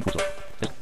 En curso. Es- I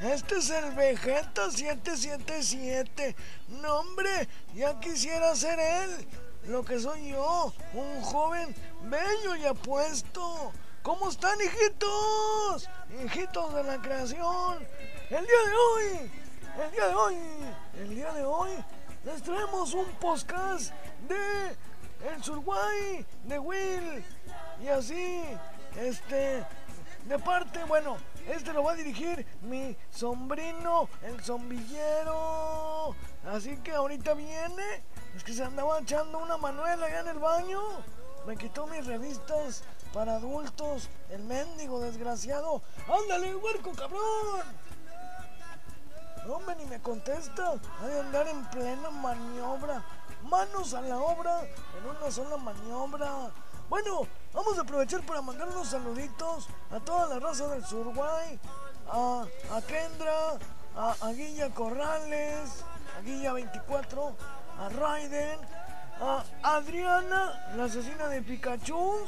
Este es el Vegeta 777. No, hombre, ya quisiera ser él. Lo que soy yo, un joven bello y apuesto. ¿Cómo están, hijitos? Hijitos de la creación. El día de hoy el día de hoy, el día de hoy, les traemos un podcast de El Surguay, de Will, y así, este, de parte, bueno, este lo va a dirigir mi sombrino, el zombillero. Así que ahorita viene, es que se andaba echando una manuela allá en el baño. Me quitó mis revistas para adultos, el mendigo desgraciado. ¡Ándale, huerco, cabrón! No, hombre, ni me contesta. Ha de andar en plena maniobra. Manos a la obra en una sola maniobra. Bueno, vamos a aprovechar para mandar unos saluditos a toda la raza del Surguay, a, a Kendra, a, a Guilla Corrales, a Guilla 24, a Raiden, a Adriana, la asesina de Pikachu.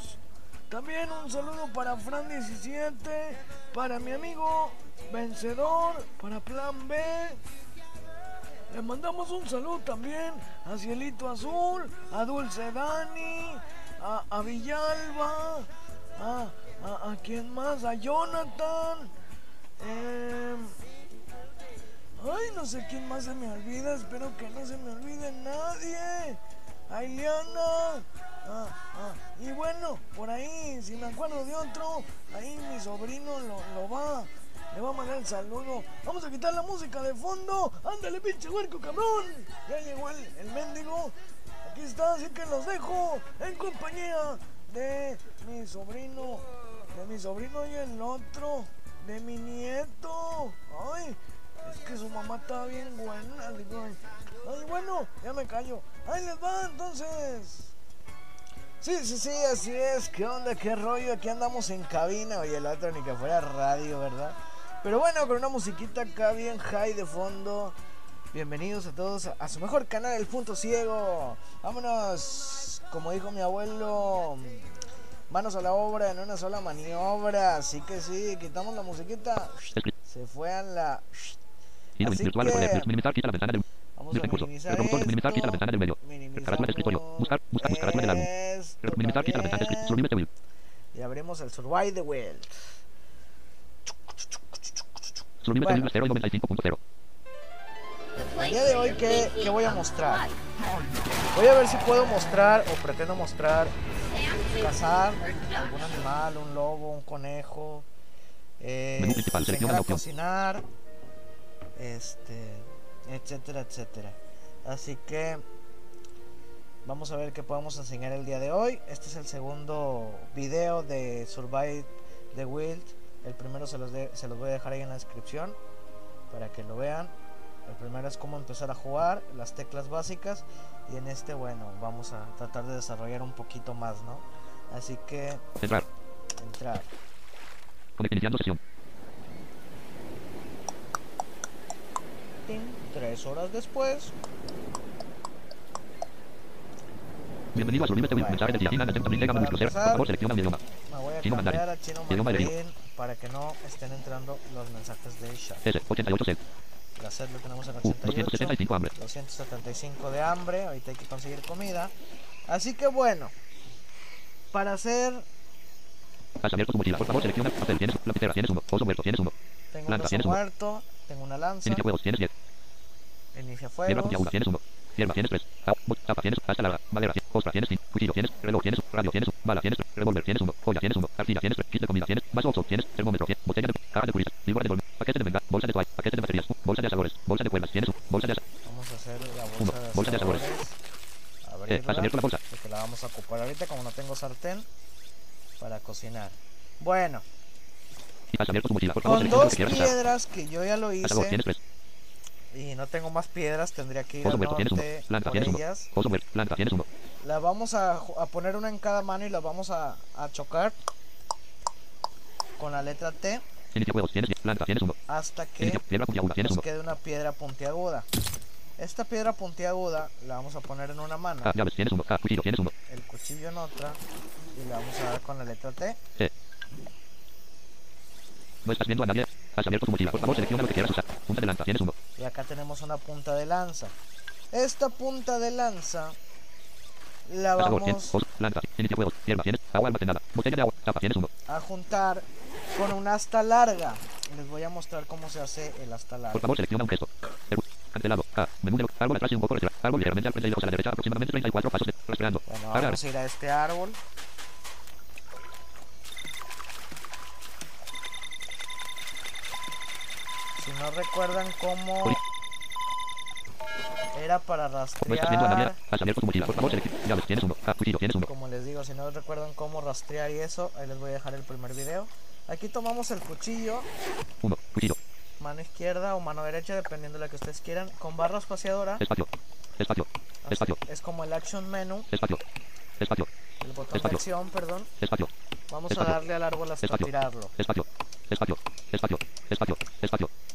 También un saludo para Fran17, para mi amigo Vencedor, para Plan B. Le mandamos un saludo también a Cielito Azul, a Dulce Dani, a, Villalba, a, a, a quién más, a Jonathan. em, ay, no sé quién más se me olvida, espero que no se me olvide nadie. A Ileana. Ah, ah, Y bueno, por ahí, si me acuerdo de otro, ahí mi sobrino lo, lo va. Le va a mandar el saludo. Vamos a quitar la música de fondo. Ándale, pinche huerco, cabrón. Ya llegó el, el mendigo. Aquí está, así que los dejo en compañía de mi sobrino. De mi sobrino y el otro. De mi nieto. Ay, es que su mamá está bien buena. Ay, bueno, ya me callo. Ahí les va entonces. Sí, sí, sí, así es. ¿Qué onda? ¿Qué rollo? Aquí andamos en cabina. Oye, el otro ni que fuera radio, ¿verdad? Pero bueno, con una musiquita acá bien high de fondo. Bienvenidos a todos a, su mejor canal, El Punto Ciego. Vámonos, como dijo mi abuelo, manos a la obra en una sola maniobra. Así que sí, quitamos la musiquita. Se fue a la... Así que- poder. Minimizar, quita la ventana del. Vamos a minimizar. Minimizamos. Y abrimos el Survive the World. Bueno. El día de hoy, ¿qué, qué voy a mostrar? Voy a ver si puedo mostrar o pretendo mostrar cazar algún animal, un lobo, un conejo, eh, Menú principal, selecciona cocinar, este, etcétera, etcétera. Así que vamos a ver qué podemos enseñar el día de hoy. Este es el segundo video de Survive the Wild. El primero se los, de- se los voy a dejar ahí en la descripción para que lo vean. El primero es cómo empezar a jugar, las teclas básicas. Y en este, bueno, vamos a tratar de desarrollar un poquito más, ¿no? Así que, Entrar. entrar. Iniciando sesión. Tres horas después. Bienvenido a. Mensaje del día. China, Nettem, también llega Para Manuel Crucer. Por favor, selecciona mi idioma. Me voy a Chino cambiar mandarín. a chino mandarín para que no estén entrando los mensajes de chat. S. 88 C. La sed lo tenemos en U. 88. 275 hambre. 275 de hambre. Ahorita hay que conseguir comida. Así que bueno. Para hacer. Abierto tu mochila. Por favor, selecciona. Papel. Tienes lapicera. Tienes uno. Oso muerto. Tienes uno. Tengo un Lanza, oso uno. muerto. Tengo una lanza. Inicia juegos. Tienes 10. Inicia fuegos. puntiaguda. Tienes uno. Hierba tienes tres. Pues, ah, ah, Chapa tienes. Hasta larga. Madera tienes. Ostra tienes. Cuchillo tienes. Reloj tienes. Radio tienes. Bala tienes. Revolver tienes uno. Joya tienes uno. Arcilla tienes. Kit pues, de comida tienes. Vaso oxo tienes. Termómetro tienes. Botella de caja de curitas. Libra de dolmen. Paquete de venga. Bolsa de toalla. Paquete de baterías. Bolsa de sabores. Bolsa de cuerdas. Tienes uno. Bolsa de Vamos a hacer la bolsa uno. de Bolsa de sabores. Eh, has abierto la bolsa. Porque la vamos a ocupar ahorita como no tengo sartén para cocinar. Bueno. Y has abierto tu mochila. Por favor, Con dos piedras que yo ya lo hice. Tienes tres. Pues y no tengo más piedras, tendría que ir al norte planta, por ellas. Planta. La vamos a, a, poner una en cada mano y la vamos a, a chocar con la letra T. Tienes, planta, tienes. Hasta que Inicia, piedra nos quede una piedra puntiaguda. Esta piedra puntiaguda la vamos a poner en una mano. Ah, llaves, tienes uno. Ah, cuchillo, tienes uno. El cuchillo en otra. Y la vamos a dar con la letra T. T. No estás viendo a nadie. Has abierto tu mochila. Por favor, selecciona lo que quieras usar. Punta de lanza. Tienes uno. Y acá tenemos una punta de lanza. Esta punta de lanza la vamos a juntar con un asta larga. Les voy a mostrar cómo se hace el asta larga. Por favor, selecciona un gesto. Cancelado. A. Menú de árbol atrás y un poco detrás. Árbol ligeramente al frente y luego a la derecha aproximadamente 34 pasos. Respirando. Bueno, vamos a ir a este árbol. si no recuerdan cómo era para rastrear. Como les digo, si no recuerdan cómo rastrear y eso, ahí les voy a dejar el primer video. Aquí tomamos el cuchillo. Mano izquierda o mano derecha, dependiendo de la que ustedes quieran. Con barra espaciadora. Es como el action menu. El botón de acción, perdón. Vamos a darle al árbol hasta tirarlo. Espacio. Espacio. Espacio. Espacio. Espacio.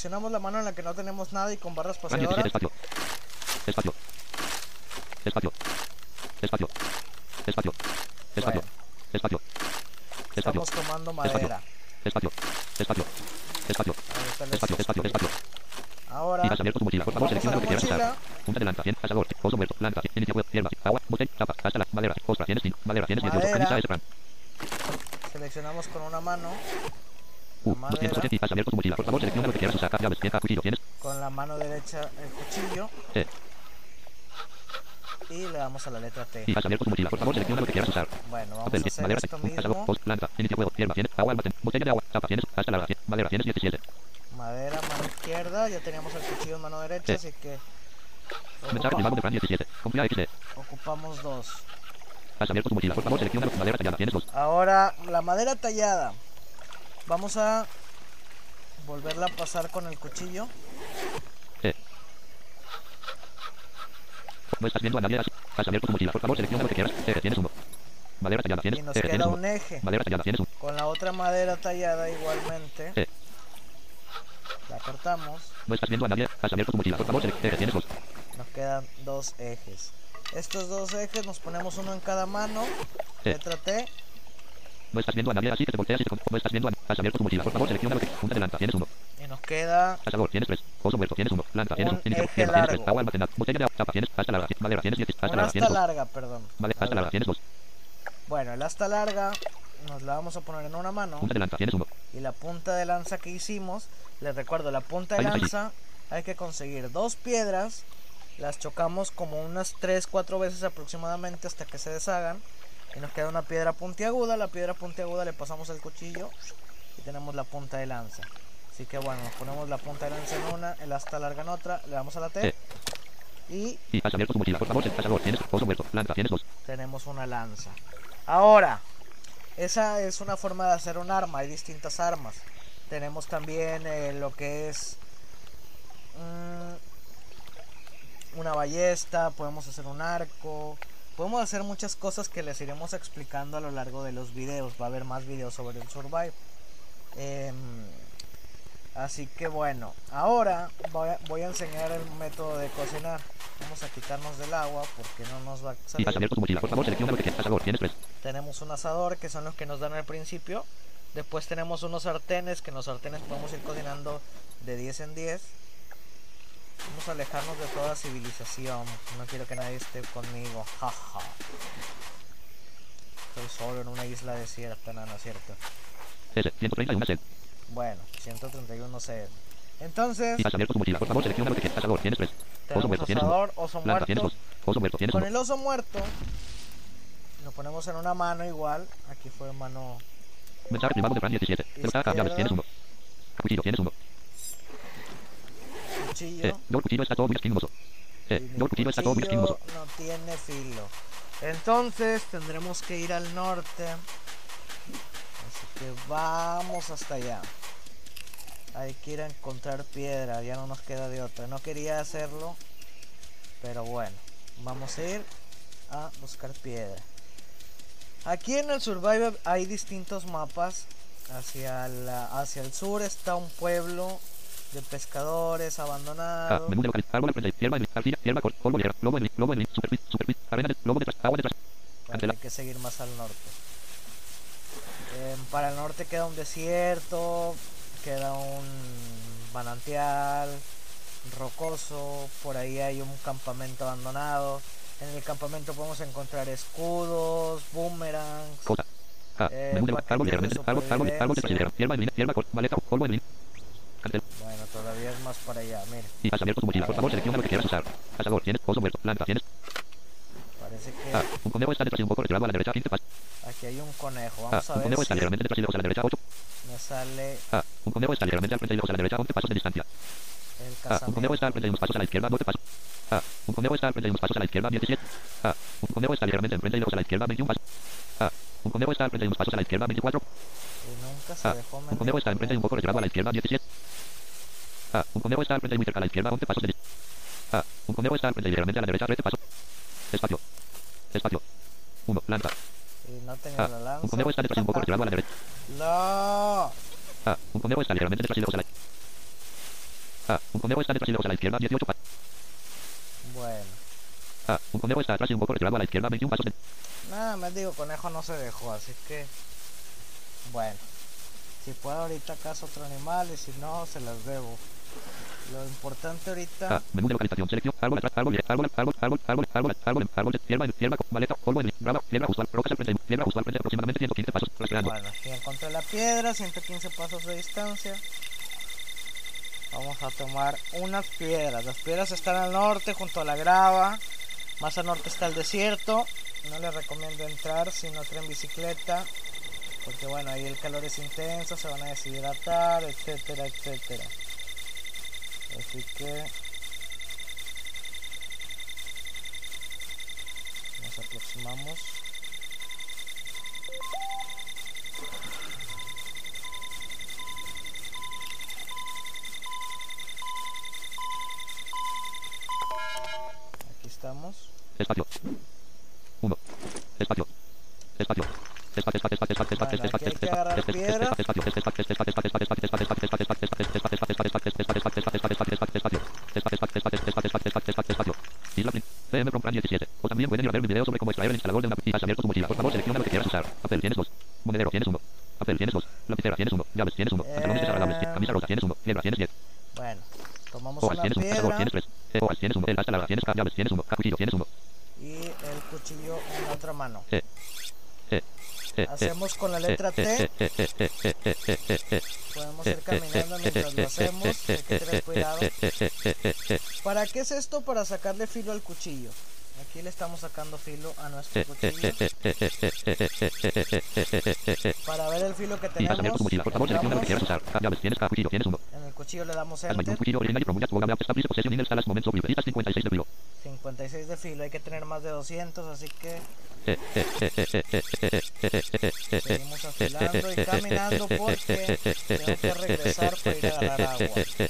Seleccionamos la mano en la que no tenemos nada y con barra Run 17 espaciadora espacio. Espacio. Espacio. Espacio. Espacio. Espacio. Espacio. Espacio. estamos tomando madera. Espacio. Espacio. Espacio. Ahí está el Espacio. Espacio. Espacio. Ahora Y vas a abierto tu mochila. Por favor, vamos a selecciona la lo que quieras usar. mochila. Punta de lanza, 100, asador, oso muerto, lanza, inicia web, hierbas, agua, botella, tapa, hasta la madera, ostra, tienes sin, madera, tienes 18, Madera. camisa, es ram. Seleccionamos con una mano. U, madera. 280 y has abierto tu mochila. Por favor, selecciona lo que quieras vieja, cuchillo, tienes, Con la mano derecha el cuchillo. E. Y le damos a la letra T. Y has abierto tu mochila. Por favor, selecciona lo que quieras usar. Bueno, vamos Papel, a hacer madera, esto mismo. os, lanza, inicia web, hierba, tienes, agua, almacén, botella de agua, tapa, tienes, hasta la madera, tienes 17. Madera, mano izquierda. Ya teníamos el cuchillo en mano derecha, Sí. así que Mensaje ocupa- privado de Fran 17. Confía XD. ocupamos dos. Has abierto tu mochila. Por favor, selecciona madera tallada, tienes dos. Ahora, la madera tallada. Vamos a volverla a pasar con el cuchillo. No estás viendo a nadie así. Has abierto tu mochila. Por favor, selecciona lo que quieras. E, tienes uno. Madera tallada, tienes, Y nos queda uno. un eje. Madera tallada, tienes uno. Con la otra madera tallada igualmente. E. La cortamos. No estás viendo a nadie. Has abierto tu mochila. Por favor, selecciona. E, tienes dos. Nos quedan dos ejes. Estos dos ejes nos ponemos uno en cada mano. Letra T. No estás viendo a nadie así que te volteas y te No estás viendo a Has abierto tu mochila. Por favor, selecciona lo que Punta de lanza, tienes uno. Y nos queda Asador, tienes tres. Oso muerto, tienes uno. Lanza, tienes Un uno. Inicio, hierba, tienes tres. Agua almacenada. Botella de agua. Tapa, tienes. Hasta larga. Madera, tienes 10. Hasta larga, tienes dos. larga, perdón. Vale, hasta larga, tienes dos. Bueno, el asta larga nos la vamos a poner en una mano. Punta de lanza, tienes uno. Y la punta de lanza que hicimos, les recuerdo, la punta de lanza hay que conseguir dos piedras, las chocamos como unas 3, 4 veces aproximadamente hasta que se deshagan. Y nos queda una piedra puntiaguda, la piedra puntiaguda le pasamos el cuchillo y tenemos la punta de lanza. Así que bueno, nos ponemos la punta de lanza en una, el asta larga en otra, le damos a la T Eh. y Y has abierto tu mochila. Por favor. Asador, tienes. Oso muerto. Lanza, tienes dos. tenemos una lanza. Ahora, esa es una forma de hacer un arma, hay distintas armas. Tenemos también eh, lo que es mm, una ballesta, podemos hacer un arco, podemos hacer muchas cosas que les iremos explicando a lo largo de los videos. Va a haber más videos sobre el survive. Em, así que bueno, ahora voy a, voy a enseñar el método de cocinar. Vamos a quitarnos del agua porque no nos va a salir. mochila. Por favor, selecciona lo que quieras. Asador, tienes tres. Tenemos un asador que son los que nos dan al principio. Después tenemos unos sartenes, que en los sartenes podemos ir cocinando de 10 en 10. Vamos a alejarnos de toda civilización. No quiero que nadie esté conmigo. Jaja. Estoy solo en una isla desierta, no, no es cierto. S, 131 set. Bueno, 131 C. Entonces, Y has abierto tu mochila. Por favor, selecciona lo que quieres. Asador, tienes tres. Oso muerto, tienes uno. asador, oso Planta, tienes muerto. dos. Oso muerto, tienes Con uno. el oso muerto, lo ponemos en una mano igual. Aquí fue mano Mensaje privado de Fran 17. Pelota, llaves, tienes uno. Cuchillo, tienes uno. Cuchillo. Eh, no, el cuchillo está todo muy esquimoso. Eh, mi no, el cuchillo está todo muy esquimoso. no tiene filo. Entonces tendremos que ir al norte. Así que vamos hasta allá. Hay que ir a encontrar piedra, ya no nos queda de otra. No quería hacerlo, pero bueno, vamos a ir a buscar piedra. Aquí en el Survivor hay distintos mapas. Hacia, la, hacia el sur está un pueblo de pescadores Ah, abandonado. menú de. Árbol de frente. Hierba de arcilla, hierba cor, polvo de hierba, lobo de lobo de superficie, superficie, arena de lobo de tras, agua de tras. Bueno, Cancela. hay que seguir más al norte. Em, para el norte queda un desierto, queda un manantial rocoso, por ahí hay un campamento abandonado. En el campamento podemos encontrar escudos, boomerangs. Cosa. Ah, Eh, menú de. Árbol hierba, árbol, árbol, hierba hierba polvo de Bueno, todavía es más para allá, mire. Y has abierto tu mochila. Por favor, selecciona lo que quieras usar. Asador, tienes oso muerto. Planta, tienes. Parece que Ah, un conejo está detrás y un poco retirado a la derecha. 15 pasos. aquí hay un conejo. Ah, Vamos a un ver conejo está ligeramente detrás y lejos a la derecha. 8. me sale Ah, un conejo está ligeramente al frente y lejos a la derecha. 11 pasos de distancia. el Ah, un conejo está al frente y unos pasos a la izquierda. 12 pasos. Ah, un conejo está al frente y unos pasos a la izquierda. 17. Ah, un conejo está ligeramente enfrente y lejos a la izquierda. 21 pasos. Ah, un conejo está al frente y unos pasos a la izquierda. 24. Y nunca se Ah, dejó un conejo está enfrente y un poco retirado a la izquierda. 17. Ah, un conejo está al frente y muy cerca a la izquierda. 11 pasos de Ah, un conejo está al frente y ligeramente a la derecha. 13 pasos. Espacio. Espacio. 1. Planta. Y no tenía Ah, la lanza. un conejo está detrás un poco retirado a la derecha. No. Ah, un conejo está ligeramente detrás y lejos a la Ah, un conejo está detrás y lejos a la izquierda. 18 pasos. Bueno. Ah, un conejo está atrás y un poco retirado a la izquierda. 21 pasos de Nada, me digo, conejo no se dejó, así que... Bueno. Si puedo ahorita caso otro animal y si no, se las debo. Lo importante ahorita... Ah, menú de localización, selección, árbol atrás, árbol, árbol, árbol, árbol, árbol, árbol, árbol, árbol, hierba, hierba, maleta, polvo, brava, piedra justo al, rocas al frente, piedra justo al frente, aproximadamente 115 pasos, rastreando. Bueno, encontré la piedra, 115 pasos de distancia. Vamos a tomar unas piedras. Las piedras están al norte, junto a la grava. Más al norte está el desierto. No les recomiendo entrar si no traen bicicleta. Porque bueno, ahí el calor es intenso, se van a deshidratar, etcétera, etcétera. Así que... Nos aproximamos. Aquí estamos. Espacio. 1. Espacio. Espacio. PM Compran O también pueden ir a ver mi video sobre cómo extraer el instalador de una y tu mochila. Por favor, selecciona lo que quieras usar. Papel tienes dos. Monedero tienes uno. Papel tienes dos. Lapicera tienes uno. Llaves tienes uno. Pantalones desagradables. Camisa rosa tienes uno. Piedra tienes diez. Bueno, tomamos tienes piedra. Tienes tres. Tienes uno. El hasta tienes llaves tienes uno. Cuchillo tienes uno. Y el cuchillo en la otra mano. Eh hacemos con la letra T. Podemos ir caminando mientras lo hacemos. Hay que tener cuidado. ¿Para qué es esto? Para sacarle filo al cuchillo. Aquí le estamos sacando filo a nuestro cuchillo. Para ver el filo que tenemos. En el cuchillo le damos enter. Cuchillo 56 de filo. 56 de filo. Hay que tener más de 200, así que seguimos afilando y caminando porque tengo que regresar para ir a agarrar agua.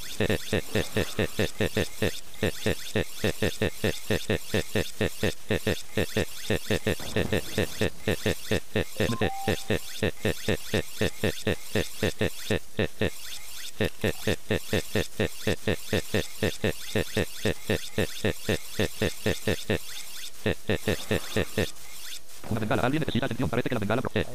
Una bengala. Alguien necesita atención. Parece que la bengala... Hacia el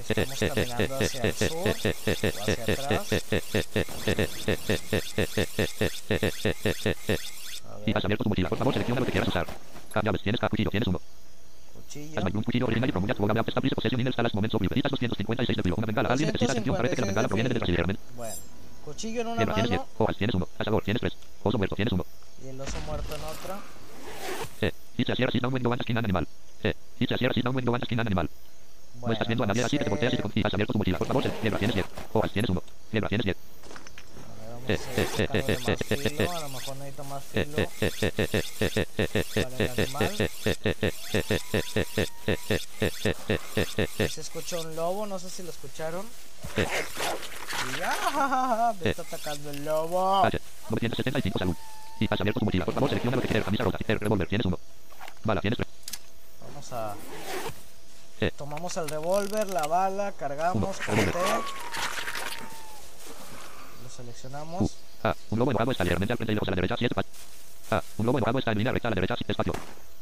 y has abierto tu mochila. Por favor, selecciona lo que quieras usar. Llaves. Tienes cuchillo. Tienes uno. Cuchillo. Has un cuchillo original y promulgas programa de establish posesión en el salas momento blue. Editas 256 de blue. Una bengala. Alguien necesita atención. Parece que la bengala proviene del brasileño. Bueno. Cuchillo en una Hierba, mano. Tienes diez. Hojas. Tienes uno. Asador. Tienes tres. Oso muerto. Tienes uno. Y el oso muerto en otra. Sí. Y se cierra sin un buen esquina animal. E. Hit y sin un window antes que animal. no estás viendo a nadie así que te volteas y te confías abierto tu mochila. Por favor, miembro tienes 10. Oval tienes 1. Miembro tienes 10. A lo mejor necesito más se escuchó un lobo, no sé si lo escucharon ya, me está atacando el lobo 975 salud y has abierto tu mochila, por favor selecciona lo que quieres, camisa rosa, revólver, tienes uno bala, tienes tres Vamos a. Eh. Tomamos el revólver, la bala, cargamos. Lo seleccionamos. A. Un lobo enojado está ligeramente al frente y lejos a la derecha. 7 A. Un lobo enojado está en línea recta a la derecha. Espacio.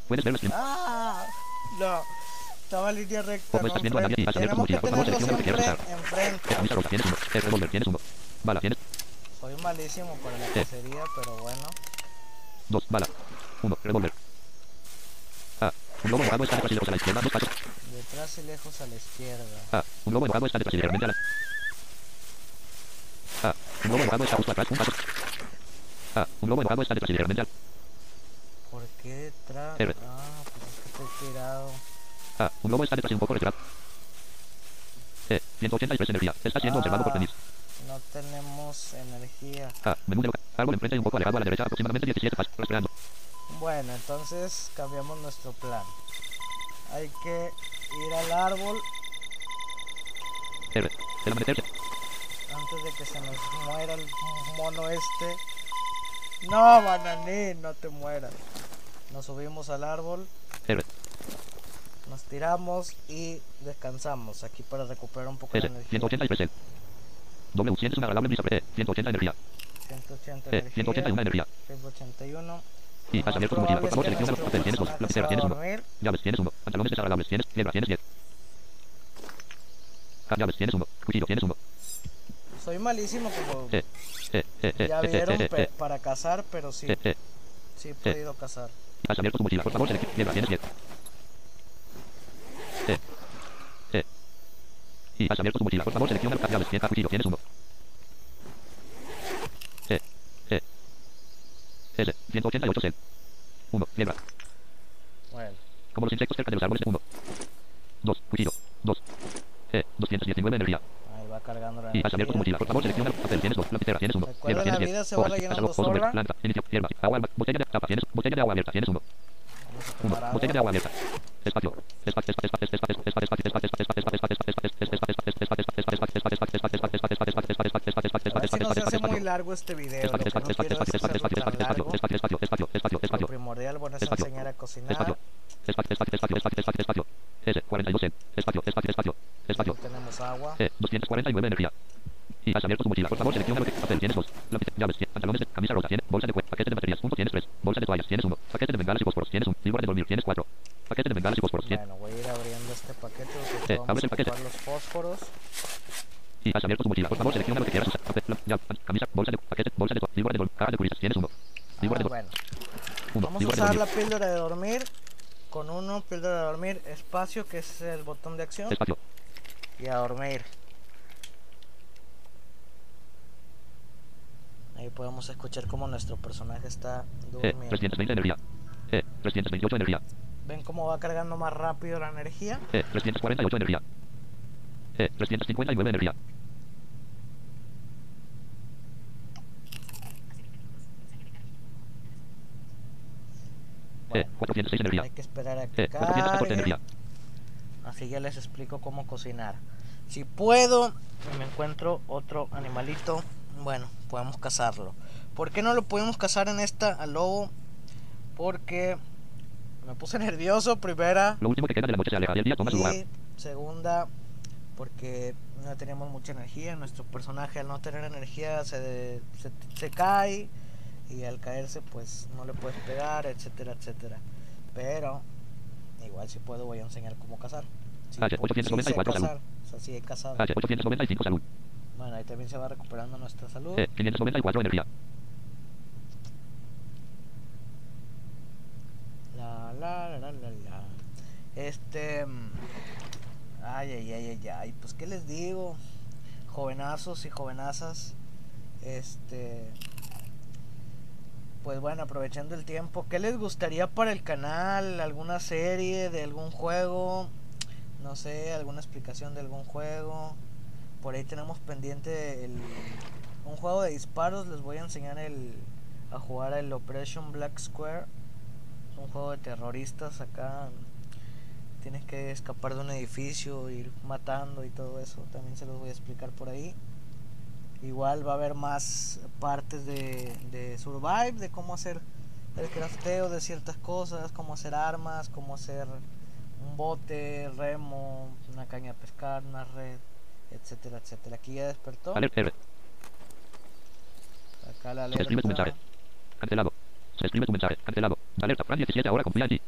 Puedes ver el. ¡Ah! No. Estaba en línea recta. Como estás viendo a nadie y vas a ver tu mochila, por favor, selecciona lo que quieras Eh, enfrente. camisa rosa, tienes uno. El revólver, tienes uno. Bala, tienes Soy malísimo para la Eh. cacería, pero bueno. dos. Bala. Uno. Revólver. A. Un lobo enojado está detrás y lejos a la izquierda. Dos pasos. Detrás y lejos a la izquierda. A. Un lobo enojado está detrás y ligeramente a la... A. Un lobo enojado está justo atrás. Un paso. A. Un lobo enojado está detrás y ligeramente al... ¿Por qué detrás? R. Ah, pues es que estoy tirado. A. Un lobo está detrás y un poco retirado. E. 183 energía. Está siendo observado por Ah. Denis. No tenemos energía. A. Menú de loca- Árbol enfrente y un poco alejado a la derecha. Aproximadamente 17 pasos. Rastreando. Bueno, entonces cambiamos nuestro plan. Hay que ir al árbol antes de que se nos muera el mono este. No, bananín, no te mueras. Nos subimos al árbol, nos tiramos y descansamos aquí para recuperar un poco de energía. 183 el. W. Sientes una brisa. E. 180 energía. 180 E. energía. 181 energía. 181. Y más abierto tu mochila. Por favor, selecciona los nuestro papel. Tienes dos. a Tienes uno. Llaves. Tienes uno. Pantalones desagradables. Tienes. Hierba. Tienes 10. Ah, Llaves. Tienes uno. Cuchillo. Tienes uno. Soy malísimo como Eh. Eh. Eh. Eh. ya vieron para cazar, pero sí, eh, eh. sí he podido cazar. Has abierto tu mochila. Por favor, selecciona. Hierba. Tienes 10. Eh. Eh. Y has abierto tu mochila. Por favor, selecciona llaves. Tienes cuchillo. Tienes uno. Eh. Eh. S. 188 cel. 1. Hierba. Bueno, Como los insectos cerca de los árboles. 1. 2. Cuchillo. 2. Eh. 219 energía. ahí va cargando la Y has abierto tu mochila. energía. Por favor, selecciona el papel. Tienes dos. Lapicera. Tienes uno. Recuerda, Hierba. la Tienes vida 10. se va Hojas. Cásalo. Oso verde. Planta. Inicio. Hierba. Agua. Botella de tapa. Tienes. Botella de agua abierta. Tienes uno. Vamos a 1. tomar Botella de agua abierta muy largo este video. Lo que no quiero es tan largo. Lo primordial espacio, es enseñar a cocinar. No tenemos agua. 249 energía. Y has abierto tu mochila. Por favor, selecciona lo espacio, espacio, espacio, espacio, Lápiz, llaves, pantalones de camisa rosa, tienes bolsa de bolsa tienes tres, bolsa de toallas, tienes uno, tienes un, libro de dormir, tienes cuatro. Paquete de bengalas y fósforos. Bueno, voy a ir abriendo este paquete porque Eh, vamos abres a el paquete. ocupar los fósforos. Y has abierto tu mochila. Por favor, selecciona lo que quieras usar. Papel, la- llave, camisa, bolsa de paquete, bolsa de toallas, víbora de dormir, caja de curisas, tienes uno. Víbora Ah, de bueno. uno. Vamos a usar la píldora de dormir. Con uno, píldora de dormir, espacio, que es el botón de acción. Espacio. Y a dormir. Ahí podemos escuchar cómo nuestro personaje está E. durmiendo. 320 energía. E. 328 energía. ¿Ven cómo va cargando más rápido la energía? E. 348 energía. E. 359 energía. Bueno, 406 energía. hay que esperar a que 414 cargue. energía. Así ya les explico cómo cocinar. Si puedo y me encuentro otro animalito, bueno, podemos cazarlo. ¿Por qué no lo podemos cazar en esta al lobo? Porque me puse nervioso, primera. Lo último que queda de la noche se aleja y el día toma su lugar. Y segunda, porque no teníamos mucha energía. Nuestro personaje al no tener energía se, se, se cae y al caerse pues no le puedes pegar, etcétera, etcétera. Pero igual si puedo voy a enseñar cómo cazar. H, pues, sí, 894 sé salud. O sea, sí he cazado. H, 895 salud. Bueno, ahí también se va recuperando nuestra salud. E, 594 energía. Este. mm, Ay, ay, ay, ay, ay. Pues, ¿qué les digo? Jovenazos y jovenazas. Este. Pues bueno, aprovechando el tiempo, ¿qué les gustaría para el canal? ¿Alguna serie de algún juego? No sé, alguna explicación de algún juego. Por ahí tenemos pendiente el, un juego de disparos. Les voy a enseñar el, a jugar el Operation Black Square. Un juego de terroristas acá. Tienes que escapar de un edificio, ir matando y todo eso. También se los voy a explicar por ahí. Igual va a haber más partes de, de Survive, de cómo hacer el crafteo de ciertas cosas, cómo hacer armas, cómo hacer un bote, remo, una caña de pescar, una red, etcétera, etcétera. Aquí ya despertó. Alert R. Acá la alerta. Cancelado. Se escribe tu mensaje. Cancelado. Alerta. Fran 17 ahora confía en ti.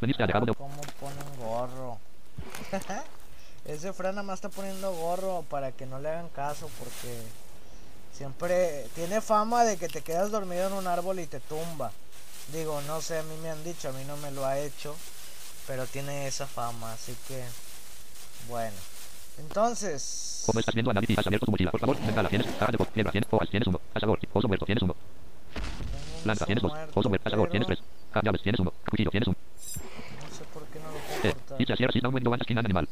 Veniste ha dejado de... ¿Cómo ponen gorro? Ese Fran nada más está poniendo gorro para que no le hagan caso porque siempre tiene fama de que te quedas dormido en un árbol y te tumba. Digo, no sé, a mí me han dicho, a mí no me lo ha hecho, pero tiene esa fama, así que bueno. Entonces, Como estás viendo análisis, has abierto tu mochila. Por favor, venga, la tienes. Caja de voz. Piedra, tienes. Hojas, tienes uno. Cazador. Oso muerto, tienes uno. Oso tienes dos. muerto. Cazador, tienes tres. Llaves, tienes uno. Cuchillo, tienes uno. No sé por qué no lo puedo Eh, cortar. dice da un window skin animal.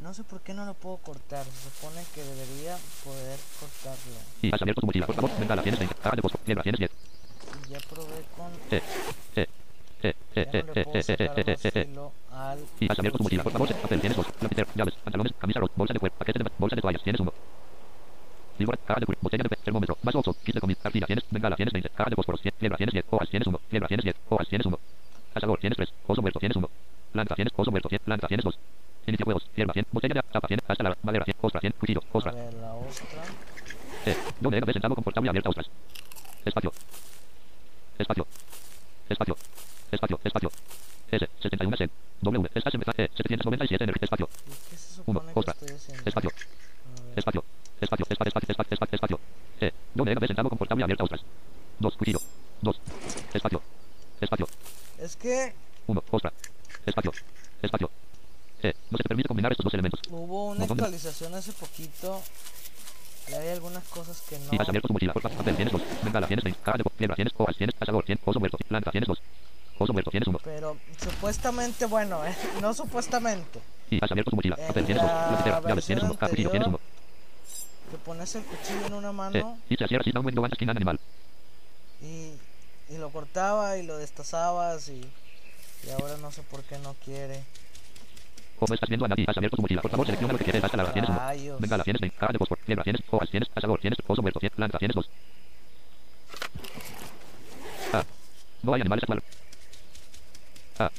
No sé por qué no lo puedo cortar. Se supone que debería poder cortarlo. Y has abierto tu mochila. Por favor, venga, la tienes 20. Caja de fósforo. Piedra, tienes 10. Y ya probé con Eh, eh, eh, eh, eh, eh, eh, eh, eh, eh, eh. filo al Y has abierto tu mochila. Por favor, papel, tienes dos. Lapicero, llaves, pantalones, camisa roja, bolsa de cuero, paquete de bolsa de toallas, tienes uno. Víbora, caja de botella de termómetro, vaso oso, kit de comida, arcilla, tienes, bengala, tienes 20, caja de fósforos, cien- piedra, tienes 10, hojas, tienes uno, piedra, tienes 10, hojas, tienes uno. Cazador, tienes 3, oso muerto, tienes uno. Planta, tienes, oso muerto, tienes, planta, tienes 2. Inicia juegos, hierba, 100, botella de tapa, 100, hasta la madera, 100, ostra, 100, cuchillo, A ostra. ver, la ostra. Eh, sentado confortable abierta ostras. Espacio. Espacio. Espacio. Espacio. Espacio. S, 71 C. W, espacio, E, 797 energía, espacio. ¿Y qué se Uno, supone que ostra. estoy haciendo? Espacio. A ver, Espacio. Espacio. Espacio. Espacio. Espacio. Espacio. Eh, yo me he sentado confortable abierta ostras. Dos, cuchillo. Dos. Espacio. Espacio. Es que Uno, ostra. Espacio. Espacio. Eh, no se te permite combinar estos dos elementos. hubo una actualización hace poquito. Y hay algunas cosas que no. Y has abierto tu mochila, por favor, papel, tienes dos. Bengala, tienes 20, caja de piedra, tienes hojas, tienes cazador, tienes oso muerto, planta, tienes dos. Oso muerto, tienes uno. Pero supuestamente, bueno, eh, no supuestamente. Y has abierto tu mochila, papel, tienes dos. llaves, tienes uno. versión Cuchillo, tienes uno. Pones el cuchillo en una Eh, mano animal. y, y lo cortaba y lo destazabas y, y ahora no sé por qué no quiere. Como estás viendo análisis, has abierto tu mochila, por favor, selecciona lo que quieres, hasta la tienes uno. Rayos. Bengala, tienes 20, caja de fósforo, piedra, tienes hojas, tienes cazador, tienes oso muerto, tienes planta, tienes dos. Ah, no hay animales a tu alrededor. Ah,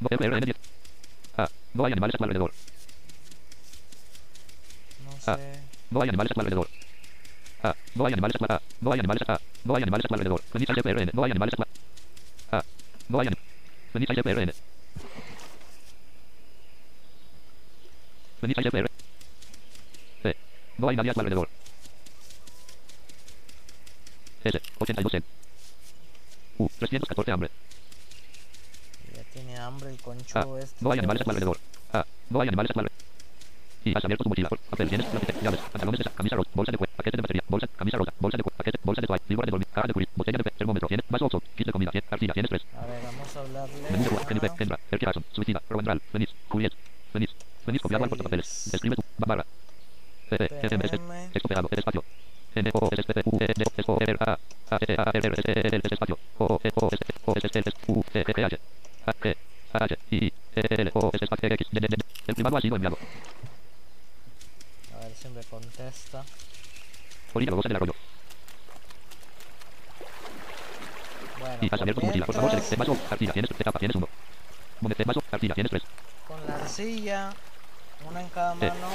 no FRN 10. Ah, no hay animales a tu alrededor. No Ah. No hay animales a tu alrededor. Ah, no hay animales a tu ah, no hay animales a no hay animales a tu alrededor. Feliz FRN, no hay animales a tu Ah, no hay animales. Feliz FRN. Feliz FRN. C. No hay nadie a tu alrededor. S. 82 cent. U. 314 hambre. Ya tiene hambre el conchudo este. no hay animales a tu alrededor. Ah, no hay animales a tu alrededor. Y abierto tu mochila. Papel, tienes llaves, pantalones de camisa rosa, bolsa de cuero, paquete de batería, bolsa, camisa rosa, bolsa de cuero, paquete, bolsa de toalla, de dormir, caja de curis, botella de pe- termómetro, tienes vaso kit de comida, tienes arcilla, tienes tres. A ver, vamos a hablarle. Menú de a- Kendra, Jackson, Suicida, Juliet, copiado al portapapeles. Describe tu barra. P, P, G, M, S, PM. texto pegado, espacio. N, O, S, P, U, E, D, S, O, R, A, A, S, A, R, S, E, L, S, espacio. O, E, O, S, O, S, S, U, E, G, H, A, G, H, I, E, L, O, S, espacio, X, D, D, D. El primado ha sido enviado. A ver si me contesta. Orilla Arroyo. Bueno, Y por abierto tu mochila, por favor, mientras, select- vaso, arcilla, tienes, etapa, tienes uno. Monete, vaso, arcilla, tienes tres. con la arcilla, una en cada mano,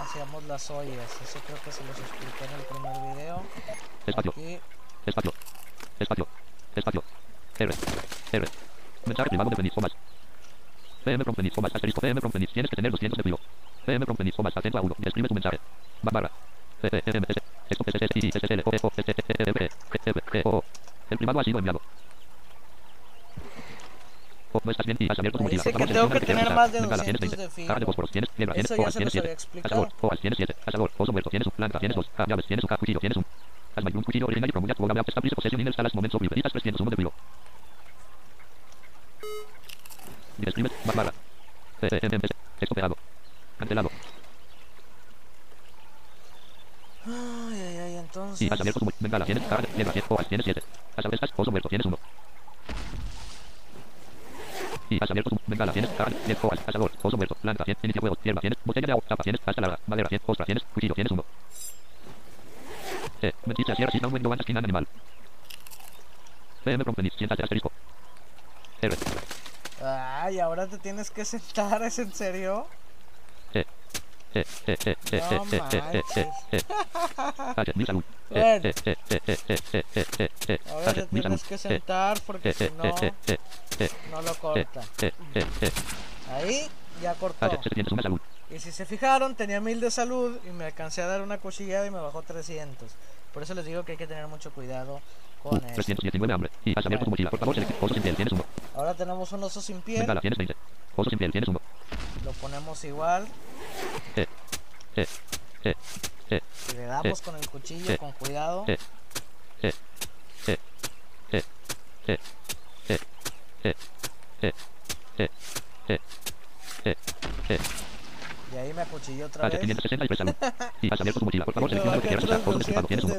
hacíamos las ollas. Eso creo que se los expliqué en el primer video. Espacio, Aquí, espacio, espacio, espacio. R, R. Mensaje privado de Fenix, comas. PM from Fenix, comas, asterisco, PM from Fenix, tienes Tienes que tener 200 de frío. CM Company, comas, acento a uno. Escribe tu mensaje. Barra. El privado ha sido enviado. Dice que tengo que tener más de 200 de fibra. Tienes. Cazador, oso muerto, tienes un planta, tienes dos. Llaves, tienes un cuchillo, tienes un... Un cuchillo original y promulga tu hogar. Posesión en salas momento 301 de frío. Escribe, pegado. Cancelado. Ay, ay, ay, entonces. Abierto tu mu- Bengala, tienes caja de fiebre, tienes oas, tienes 7. Asador, estás, oso muerto, tienes 1. Y abierto tu Bengala, tienes caja de tienes oas, asador, oso muerto, planta, tienes, inicia juegos, hierba, tienes, botella de agua, tapa, tienes, pasta larga, madera, tienes, ostra, tienes, cuchillo, tienes 1. Eh, mentira, cierra, sin aumento, antes, sin animal. PM Prompenis, siéntate, asterisco. R. Ay, ahora te tienes que sentar, ¿es en serio? No bueno. A ver, tienes que sentar porque si no, no lo corta. Ahí ya cortó. Y si se fijaron, tenía 1000 de salud y me alcancé a dar una cuchillada y me bajó 300. Por eso les digo que hay que tener mucho cuidado eso. 319 hambre. Y has abierto tu mochila. Por favor, selecciona. Oso sin piel, tienes uno. Ahora tenemos un oso sin piel, Bengala, tienes 20. Oso sin piel, tienes uno. lo ponemos igual Eh, eh, eh, eh, y le damos con el cuchillo eh, con cuidado. eh, eh, eh, eh, eh, eh, eh, eh, eh, eh, eh, eh. Y ahí me acuchilló otra vez. 563 salud. Y has abierto tu mochila. Por favor, selecciona lo que quieras usar. Oso destripado, 200 tienes uno.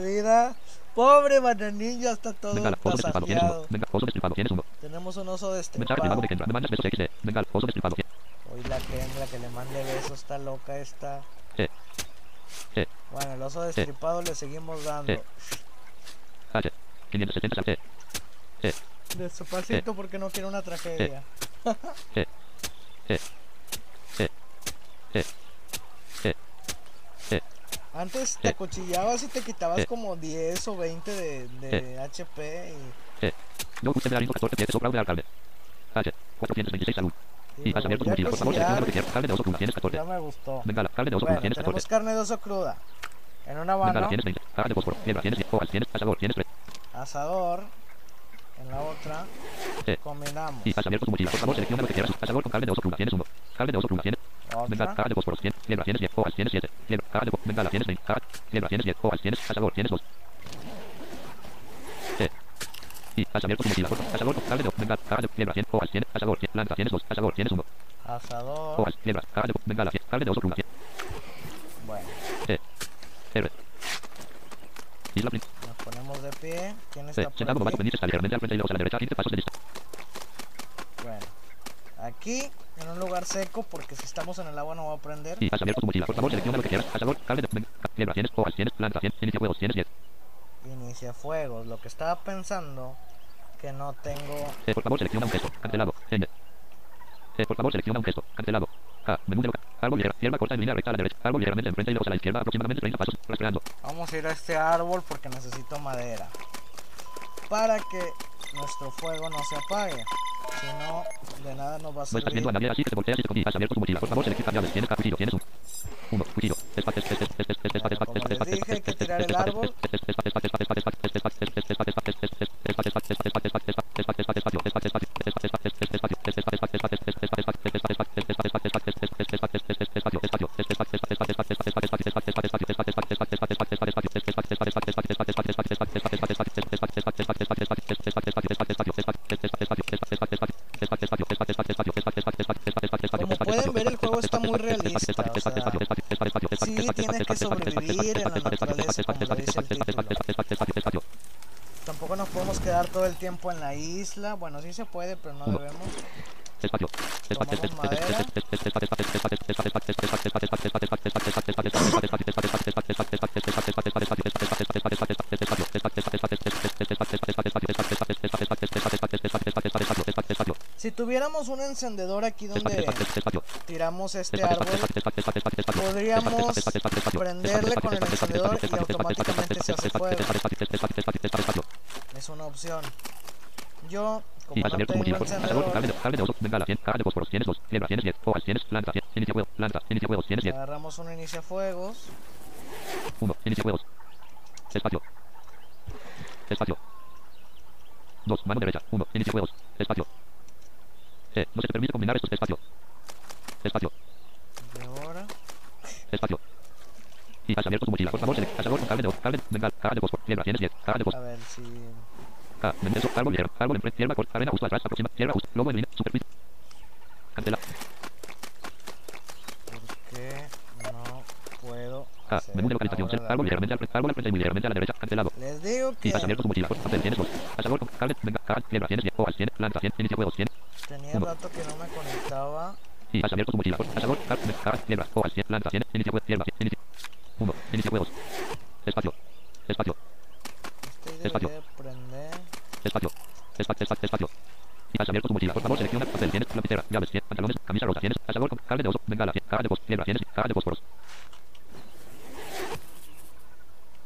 Pobre bananilla, está todo Bengala, oso destripado. Venga, oso destripado, tienes uno. Tenemos un oso Mensaje destripado. privado de Kendra. Me mandas besos XD. Oso destripado. Hoy la Kendra que le mande besos, está loca esta. Eh, eh, Bueno, el oso destripado le seguimos dando. eh. H, 570 salud. Eh, eh, Despacito porque no quiero una tragedia. eh, eh, eh, eh, eh, eh. Antes te acuchillabas y te quitabas como 10 o 20 de, de HP y, usted me ha 14 pies, sobrado de alcalde. H, 426 salud. y has me abierto tu a mochila. Por favor, selecciona lo que cuchillar. quieras. Carne de oso cruda, tienes 14. Ya me gustó. Bengala, carne de oso cruda, tienes 14. tenemos carne de oso cruda. En una Bengala, mano, tienes 20. Caja de fósforo, piedra, tienes 10. Oval, tienes asador, tienes 3. asador. En la otra, combinamos. Y has abierto tu mochila. Por favor, selecciona lo que quieras. Asador con carne de oso cruda, tienes 1. Carne de oso cruda, tienes. Ventana, de por 100, 10, tienes de voz, ventana, tienes 20, cazador, tienes 2. Tu mochila, cazador, de de cazador, planta, tienes 2, cazador, tienes 1. Cazador. De de Bueno. Isla. Nos ponemos de pie, Sentado, está ligeramente al frente y luego a la derecha, 15 pasos de lista. Bueno. Aquí en un lugar seco porque si estamos en el agua no va a prender. Y has abierto tu mochila. Por favor, selecciona lo que quieras. Asador, carne de ven- piedra, tienes oval, tienes planta, tienes inicia juegos, tienes 10. Inicia fuegos. Lo que estaba pensando que no tengo. Eh, por favor, selecciona un gesto. Cancelado. N. Eh, por favor, selecciona un gesto. Cancelado. A. Menú de loca. Árbol ligera. Hierba corta en línea recta a la derecha. Árbol ligeramente enfrente y luego a la izquierda aproximadamente 30 pasos. Rastreando. Vamos a ir a este árbol porque necesito madera. Para que nuestro fuego no se apague. Si no, de nada nos va a estás viendo a servir. así que. Has abierto tu mochila. Por favor, selecciona llaves. Tienes cuchillo. Tienes un. Uno. Cuchillo. Como pueden ver, el sí tienes que sobrevivir. Tampoco nos podemos quedar todo el tiempo en la isla. Bueno, sí se puede, pero no debemos. Si tuviéramos un encendedor aquí donde tiramos este árbol, podríamos prenderle con el encendedor y automáticamente se hace fuego una opción. Yo, como el agarramos un inicia fuegos. Uno, inicia fuegos. Espacio. Espacio. Dos, mano derecha. Uno, inicia fuegos. Espacio. E, no se permite combinar estos. Espacio. Espacio. Y ahora. Espacio. Y has abierto tu mochila. Por favor, de cable, venga, cable tienes 10, cable. A ver si K. Mendezo. Árbol hierba. Árbol enfrente. Hierba corta. Arena justo atrás. Aproxima. Hierba justo. Lobo en línea. Superficie. Cancela. ¿Por qué no puedo hacer Menú de localización. Árbol ligeramente al frente. Árbol al frente y muy ligeramente a la derecha. Cancelado. Les digo que Y has abierto tu mochila. Tienes 2. Cazador con carne. Venga. Caja. Hierba. Tienes 10. Hojas. Tienes. 100. Inicia juegos. 100. tenía uno. rato que no me conectaba. Y has abierto tu mochila. Por cazador. Carne. Caja. Hierba. Hojas. 100. Lanza 100. Inicia juegos. Hierba. Inicia. 1. Inicia juegos. Espacio. Espacio. Espacio. Espacio. Espacio. Espacio. Espacio. Y has abierto tu mochila. Por favor, selecciona papel. Tienes lapicera. Llaves. Tienes pantalones. Camisa rosa. Tienes cazador con carne de oso. Bengala. Caja de fósforos. Hierba. Tienes caja de fósforos.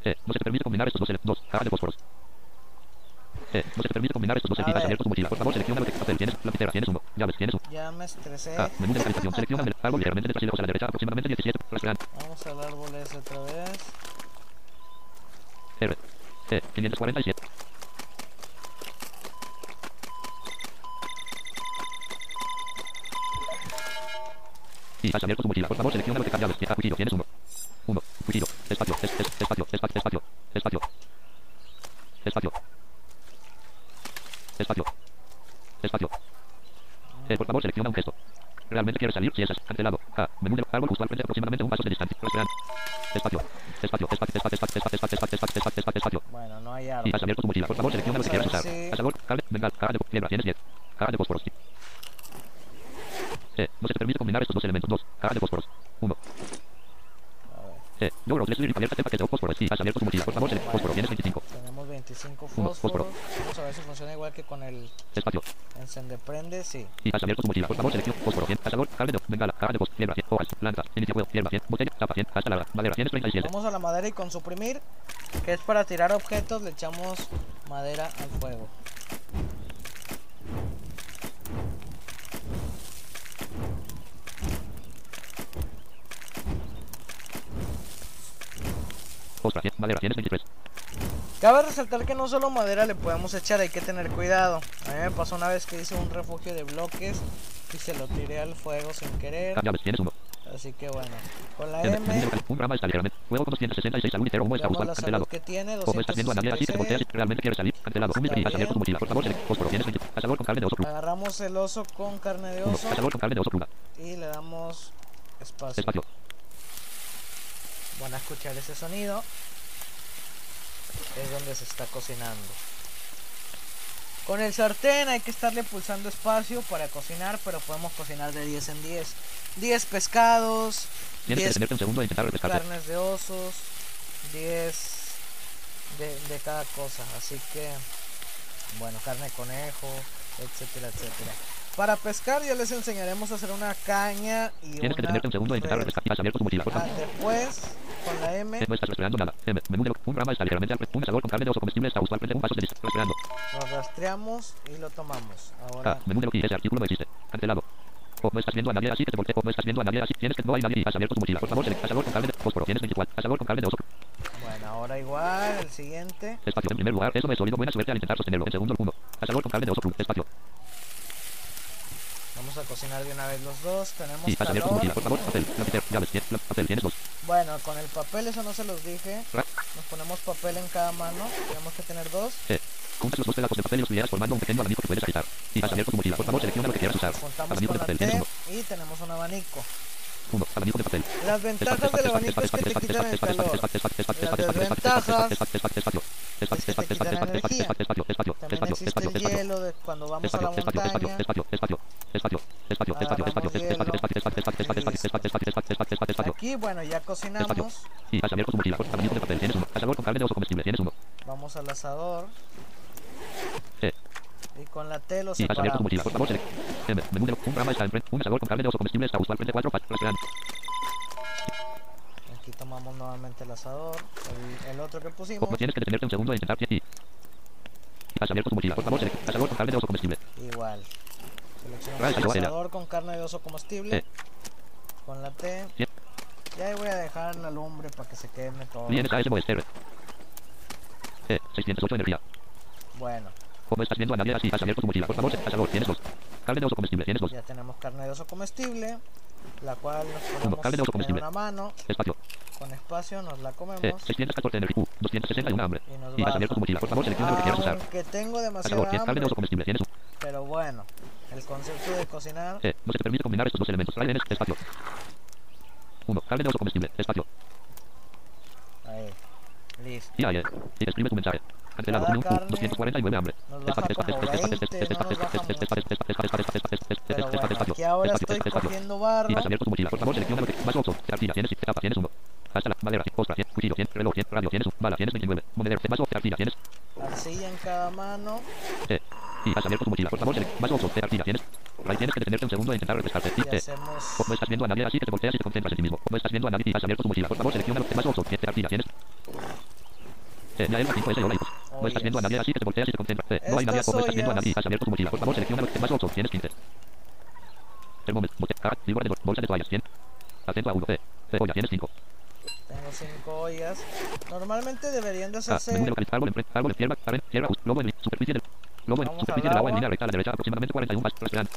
E. No se te permite combinar estos dos. ele- Dos. Caja de fósforos. E. No se te permite combinar estos dos. Y ver. abierto tu mochila. Por favor, selecciona papel. Tienes lapicera. Tienes uno. Llaves. Tienes uno. Ya me estresé. K. Menú de localización. Selecciona el árbol ligeramente detrás y a la derecha. Aproximadamente 17. Restaurante. Vamos al árbol ese otra vez. R. E. 547. Y abierto tu mochila. Por favor, selecciona lo que. Ah, cuchillo. Tienes uno. Uno. Cuchillo. Espacio. Es, es, espacio. Espacio. Espacio. Espacio. Espacio. Espacio. Espacio. Eh, por favor, selecciona un gesto. ¿Realmente quieres salir? Si es cancelado. A. Menú de árbol justo al frente aproximadamente un paso de distancia. Restaurante. Espacio. Espacio. Espacio. Espacio. Espacio. Espacio. Espacio. Espacio. Espacio. Espacio. Espacio. Espacio. Bueno, no hay Y has árbol. abierto tu mochila. Por favor, selecciona lo que Vamos quieras a usar. ver si- Cazador, carne, venga, caja de hierba, tienes 10. Caja de fósforos. Eh, no se te permite combinar estos dos elementos. 2. Caja de fósforos. 1. A ver. Eh, logros, Leslie, abierta paquete o fósforos. Y has abierto tu mochila. Por favor, select fósforo. Tienes 25. Tenemos 25 Uno, fósforo. fósforos. Vamos a ver si funciona igual que con el Espacio. encende prende. Sí. Y has abierto tu mochila. Por favor, selección fósforo. 100. Cazador, carne de bengala, caja de fósforo. Hierba, 100. Hojas, lanza. Inicia juego. Hierba, 100. Botella, tapa, 100. Hasta la madera. Tienes 37. Vamos a la madera y con suprimir, que es para tirar objetos, le echamos madera al fuego. Ostras, 100. Madera, tienes 23. Cabe resaltar que no solo madera le podemos echar, hay que tener cuidado. A mí me pasó una vez que hice un refugio de bloques y se lo tiré al fuego sin querer. Llaves, tienes 1. Así que bueno, con la M un rama está ligeramente. Juego con 266 salud y 0. ¿Cómo está salud Cancelado. que tiene, O no estás viendo a nadie así te volteas 266. y realmente quieres salir. Cancelado. Un Está y has abierto tu mochila. Por favor, fósforo. Tienes 20. Cazador con carne de oso cruda. Agarramos el oso con carne de 1. oso Cazador con carne de oso cruda. y le damos espacio. Espacio. Van a escuchar ese sonido. Es donde se está cocinando. Con el sartén hay que estarle pulsando espacio para cocinar, pero podemos cocinar de 10 en 10. 10 pescados, Tienes que 10 detenerte un segundo e intentar carnes de osos, 10 de, de cada cosa. Así que, bueno, carne de conejo, etcétera, etcétera. Para pescar ya les enseñaremos a hacer una caña y Tienes que una detenerte un segundo e intentar refrescarte. Y has abierto tu mochila. Ah, favor. después, con la M, Eh, No estás rastreando nada. M. Menú de un rama está ligeramente al frente. Un cazador con carne de oso comestible está usualmente un paso de. Rastreando. lo rastreamos y lo tomamos. Ah, Ahora, menú de que ese artículo no existe. Cancelado. O no estás viendo a nadie así que te voltee. O no estás viendo a nadie así. Tienes que no hay nadie y has abierto tu mochila. Por favor, select cazador con carne de fósforo. Tienes 24. Cazador con carne de oso. bueno, ahora igual, el siguiente. Espacio. En primer lugar, eso me sólido. Buena suerte al intentar sostenerlo. En segundo, 1. Cazador con carne de oso. Espacio. Vamos a cocinar de una vez los dos. Tenemos Y tu mochila. Por calor. favor, papel. Lapicero. Llaves. Papel. Tienes dos. Bueno, con el papel, eso no se los dije. Nos ponemos papel en cada mano. Tenemos que tener dos. Eh. Juntas los dos pedazos de papel y los unirás formando un pequeño abanico que puedes agitar. Y has abierto tu mochila. Por favor, selecciona lo que quieras usar. Abanico de papel. Tienes uno. y tenemos un abanico. Uno. Abanico de papel. Las ventajas del abanico es que te quitan el calor. También existe el hielo de cuando vamos a la montaña. Aquí, bueno, ya cocinamos. Y mochila. Abanico de papel. Tienes uno. Cazador con carne de oso comestible. Tienes uno. Vamos al asador. Eh. Y con la T lo Y has abierto tu separamos. mochila. Por favor, select. M. Menú de un rama está enfrente. Un cazador con carne de oso comestible está usualmente 4 restaurante. Aquí tomamos nuevamente el asador. El, el otro que pusimos. Tienes que detenerte un segundo e intentar y Has abierto tu mochila. Por favor, selec- cazador con carne de oso comestible. Igual. Cazador con carne de oso comestible. Eh. Con la T. Y ahí voy a dejar la lumbre para que se queme todo. Bien, KS Moester. Eh, 608 energía. Bueno, Como estás viendo a nadie así, has abierto tu mochila. Por favor, selec- cazador, tienes dos. Carne de oso comestible, tienes dos. ya tenemos carne de oso comestible. La cual nos carne de oso ponemos en comestible. una mano. Espacio. Con espacio nos la comemos. Eh, 614 energía. Uh, 261 hambre. Y nos Y has abierto tu mochila. Por favor, selecciona lo que quieras usar. Aunque tengo demasiada tienes carne de hambre. oso comestible, tienes un. Pero bueno, el concepto de cocinar. Eh, no se te permite combinar estos dos elementos. Trae en este espacio. 1. Carne de oso comestible. Espacio. Ahí. Listo. Y ahí, eh. Y escribe tu mensaje. Cancelado. Carne 249 hambre. nos baja como 20, no nos baja mucho. Pero bueno, aquí ahora estoy cogiendo barro. Y has abierto tu mochila. Por favor, selecciona lo que más oso. Arcilla, tienes etapa, tienes uno. Hasta la madera, ostra, tienes cuchillo, tienes reloj, tienes radio, tienes un bala, tienes 29. Monedero, más oso, arcilla, tienes. Arcilla en cada mano. Eh. Y has abierto tu mochila. Por favor, más tienes. Tienes que detenerte un segundo e intentar refrescarte. Y. Como estás viendo a nadie así que te volteas y te concentras en ti mismo. Como estás viendo a nadie y tu mochila. Por favor, selecciona lo que más oso. Tienes arcilla, tienes. Ya el 5 S, hola, hijos. No estás viendo a nadie así que te volteas y te concentras. Eh, no hay nadie como estás viendo a nadie tu mochila. Por favor, selecciona lo que más. Tienes 15. Termómetro, libro de bolsa de toallas, 100. Acento a 1, eh. Tienes 5. Tengo cinco ollas. Normalmente deberían de Ah, hacerse. menú de localizar, árbol, enfrente, árbol, lobo en li- superficie del, lobo en superficie del agua en línea recta a la derecha, aproximadamente 41 más, restaurante,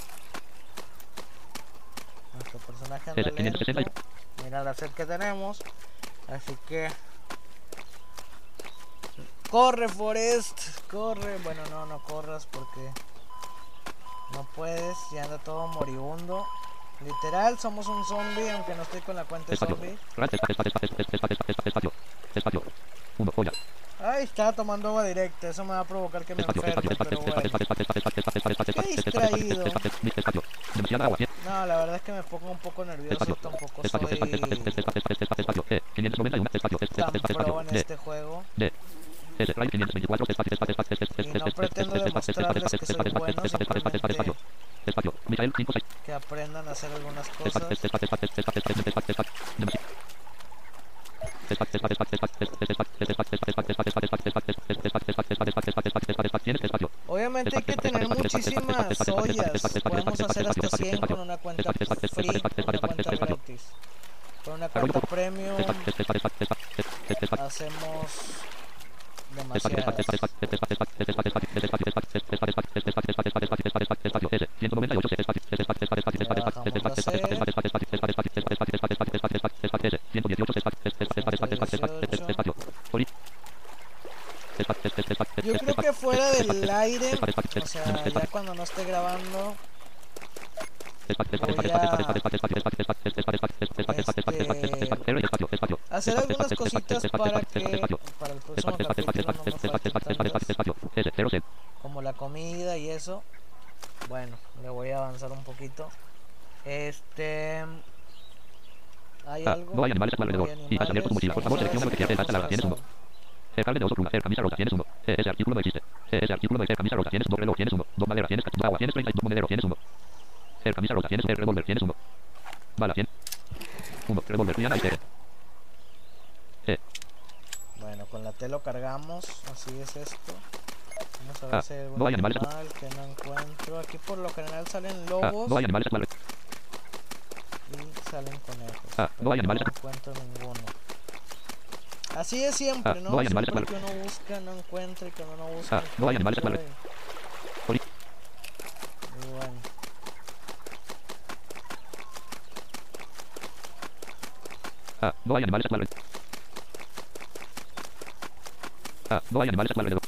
Nuestro personaje anda 560 y- lento. Mira la sed que tenemos. Así que. Corre, Forest. Corre. Bueno, no, no corras porque. No puedes. Ya anda todo moribundo. Literal, somos un zombie, aunque no estoy con la cuenta de espacio, zombie. espacio, espacio, espacio, espacio, espacio, espacio, espacio, uno, olla, Ahí está tomando agua directa, eso me va a provocar que me enferme, pero bueno. No, la verdad es que me pongo un poco nervioso, tampoco soy tan pro en este juego. Que aprendan a hacer algunas cosas. Obviamente hay que tener muchísimas ollas. Podemos hacer hasta 100 con con una hacemos demasiadas. Yo creo que fuera del aire, o sea, ya cuando no esté grabando, hacer algunas cositas para que para el próximo capítulo no me falten tantas, como la comida y eso. Bueno, le voy a avanzar un poquito. Este ¿Hay Ah, algo? no hay animales a tu alrededor. Y has abierto tu mochila. Por favor, a selecciona lo que quieras. Hasta la tienes uno. Eh, carne de oso pluma, eh, camisa roja, tienes uno. Eh, ese artículo no existe. Eh, ese artículo no existe. Camisa roja, tienes dos reloj, tienes uno. Dos madera, tienes dos agua, tienes 32 monedero, tienes uno. Eh, camisa roja, tienes eh, revólver, tienes uno. Bala, tienes uno. Revólver, Rihanna y Tere. Eh, Bueno, con la T lo cargamos, así es esto. Vamos a ver Ah, si hay algún no hay animales. animal que no encuentro. Aquí por lo general salen ah, lobos no hay animales y salen conejos. Ah, no hay animales. No encuentro ninguno. Así es siempre, Ah, ¿no? no hay animales Siempre que uno busca, no encuentra y que uno no busca. Ah, no hay animales a tu encuentra Ori- y- y bueno. Ah, no hay animales a tu alrededor. Ah, no hay animales alrededor.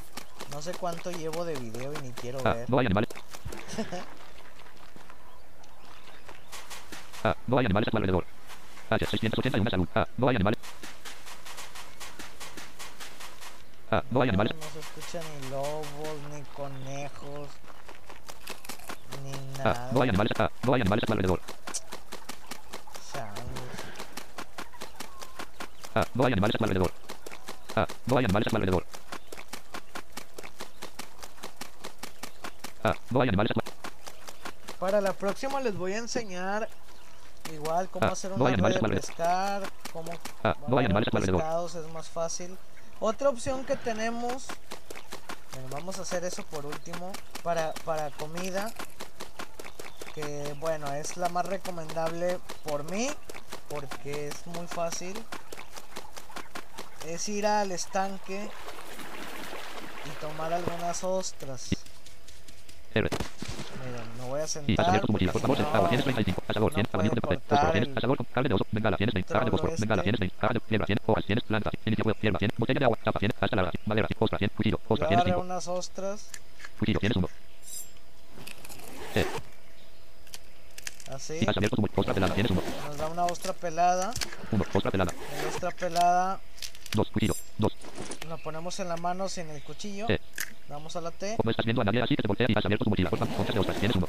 No sé cuánto llevo de video y ni quiero Ah, ver. no hay animales. Ah, no hay animales alrededor. H, 681 salud. Ah, no hay animales. Ah, no hay animales. No se escucha ni lobos, ni conejos, ni Ah, nada. no hay animales. Ah, no hay animales alrededor. Ah, no hay animales alrededor. Ah, no hay animales a tu alrededor. Ah, no hay animales a tu Para la próxima les voy a enseñar igual cómo Ah, hacer no una hay animales red de pescar, cómo Ah, no hay animales pescados es más fácil. Otra opción que tenemos Bueno, vamos a hacer eso por último. Para, para comida. Que bueno, es la más recomendable por mí. Porque es muy fácil. Es ir al estanque. Y tomar algunas ostras. R. Miren, me voy a Y has sentar. abierto tu mochila, por favor, porque si agua, no- tienes 35, asador, no tienes abanico de puedo papel, fósforo, cortar tienes el- asador, cable de oso, bengala, tienes 20, caja de fósforo, trolo bengala, este. tienes 20, caja de piedra, tienes hojas, tienes plantas, iniciativa, hierba, tienes botella de agua, tapa, tienes hasta la madera, ostras, tienes cuchillo, Yo ostras, tienes agarré 5, unas ostras. cuchillo, tienes 1. Así. y has abierto tu mochila, ostra pelada, tienes 1, Nos da una ostra pelada. 1, ostra pelada, La ostra pelada 2, cuchillo, 2. la ponemos en la mano sin el cuchillo. Eh. Damos a la T. Como estás viendo a nadie así que te voltea y has abierto tu mochila, favor, conchas de ostras, tienes 1.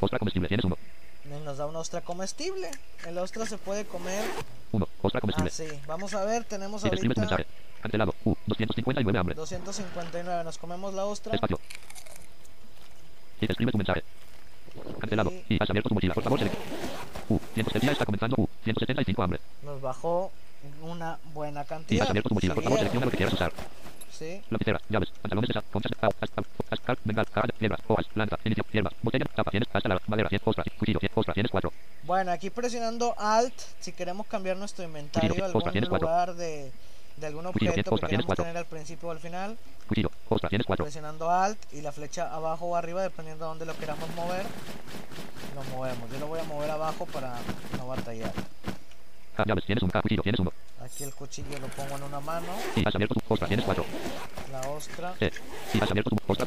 Ostra comestible, tienes 1, Y nos da una ostra comestible. El ostra se puede comer 1, ostra comestible. así. Vamos a ver, tenemos Y ahorita mensaje. Cancelado, U, 259 hambre, 259. Nos comemos la ostra. espacio. Y te escribe tu mensaje. Cancelado. Y has abierto tu mochila. Por favor, select. U. 170 está comenzando. U. 175 hambre. Nos bajó una buena cantidad. has abierto tu mochila. Por favor, selecciona lo que quieras usar. Sí. Lapicera, llaves, pantalones de sa- conchas, as- cal, bengal, caja de piedra, hojas, planta, inicio, hierba, botella, tapa, tienes, hasta la madera, tienes, ostra, cuchillo, tienes, ostra, tienes 4. Bueno, aquí presionando Alt, si queremos cambiar nuestro inventario a algún lugar de, de algún objeto que queramos tener al principio o al final, Cuchillo, ostra, tienes 4. presionando Alt y la flecha abajo o arriba, dependiendo de dónde lo queramos mover, lo movemos. Yo lo voy a mover abajo para no batallar. Ah, llaves, tienes un, ah, cuchillo, tienes 1. Aquí el cuchillo lo pongo en una mano, Y has abierto tu, ostra, tienes 4. la ostra. Eh, y has abierto tu, ostra,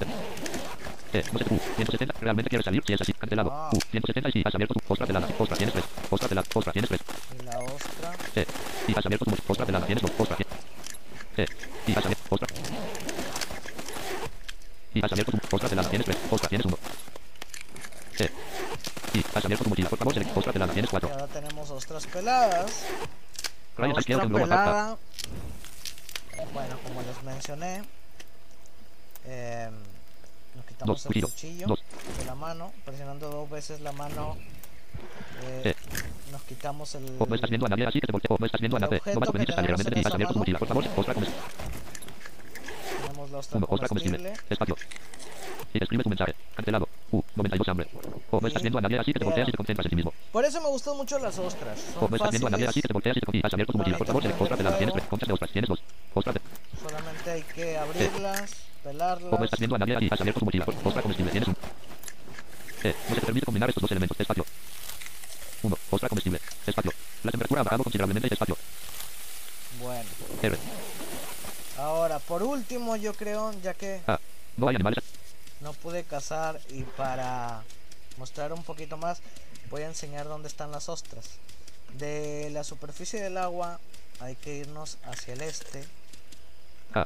eh, no sé, U, 170, realmente quieres salir, si es así, cancelado. Ah. U, 170 y si has abierto tu, ostra, pelada, ostra, tienes 3. Ostra, pelada, ostra, tienes 3. Y la ostra. Eh, y has abierto tu, ostra, pelada, tienes 2, ostra, tienes. Eh, y has abierto, ostra. Y has abierto tu, ostra, pelada, tienes 3, ostra, tienes 1. Eh, y has abierto tu mochila, por favor, select, ostra, pelada, tienes Y 4. ahora tenemos ostras peladas. La Rayos ostra izquierda, globo, pasta. pelada. Bueno, como les mencioné, em, nos quitamos Dos, el cuchillo, dos. de la mano, presionando dos veces la mano. eh, Eh. Nos quitamos el. O no estás viendo a nadie así que te voltea, o no estás viendo a nadie. No vas a que venir tenemos realmente en y has esa abierto tu mochila, por favor, ostra, comestible. Tenemos la ostra comestible. Espacio. Y escribe tu mensaje. Cancelado. U, 92 hambre. O no estás viendo a nadie así que te volteas y te concentras en ti mismo. Por eso me gustan mucho las ostras. Son no estás viendo a nadie así que te volteas y te has abierto tu mochila. Por favor, select ostra, pelada, tienes tres. Conchas de ostras, tienes dos. Ostras de... Solamente hay que abrirlas, pelarlas. O no estás viendo a nadie y has abierto tu mochila. Ostra comestible, tienes un. Eh, no se te permite combinar estos dos elementos. Espacio. 1. Ostra comestible. Espacio. La temperatura ha bajado considerablemente. Espacio. Bueno. R. Ahora, por último, yo creo, ya que A. No hay animales. No pude cazar y para mostrar un poquito más, voy a enseñar dónde están las ostras. De la superficie del agua hay que irnos hacia el este. A.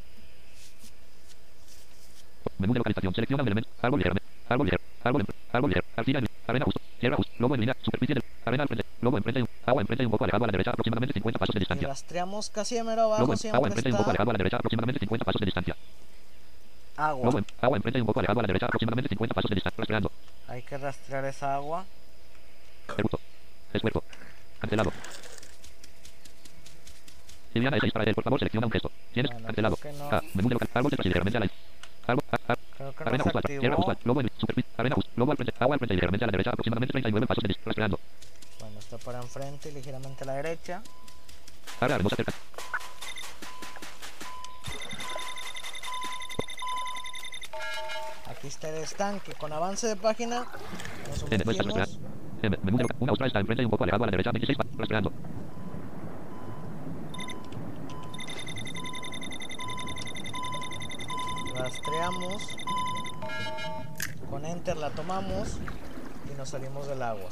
Menú de localización. Selecciona un elemento. Árbol ligero. Árbol ligero. Árbol, en- árbol ligero. Arcilla, en- arena justo. Tierra justo. Lobo en línea. Superficie del. Arena al frente. Lobo enfrente. y un- Agua enfrente y un poco alejado a la derecha. Aproximadamente 50 pasos de Y distancia. rastreamos casi de mero abajo en- agua siempre enfrente y un poco alejado a la derecha. Aproximadamente 50 pasos de distancia. Agua. Lobo en- agua enfrente y un poco alejado a la derecha. Aproximadamente 50 pasos de distancia. Rastreando. Hay que rastrear esa agua. Eructo. Esfuerzo. Cancelado. Liliana S. para él. Por favor, selecciona un gesto. Tienes Bueno, cancelado. no. A. Menú de local. Árbol de ligeramente a la Árbol. a- a- Creo que no Arena justo. al- Tierra justo. activó. al- Lobo en superficie. Arena justo. Lobo al frente. Agua al frente y ligeramente a la derecha. Aproximadamente 39 pasos de distancia. Rastreando. Bueno, está para enfrente y ligeramente a la derecha. Área hermosa cerca. Está el estanque. Con avance de página nos sumergimos. de. Una ostra está enfrente y un poco alejado a la derecha. 26 pasos. Rastreando. rastreamos, con enter la tomamos y nos salimos del agua.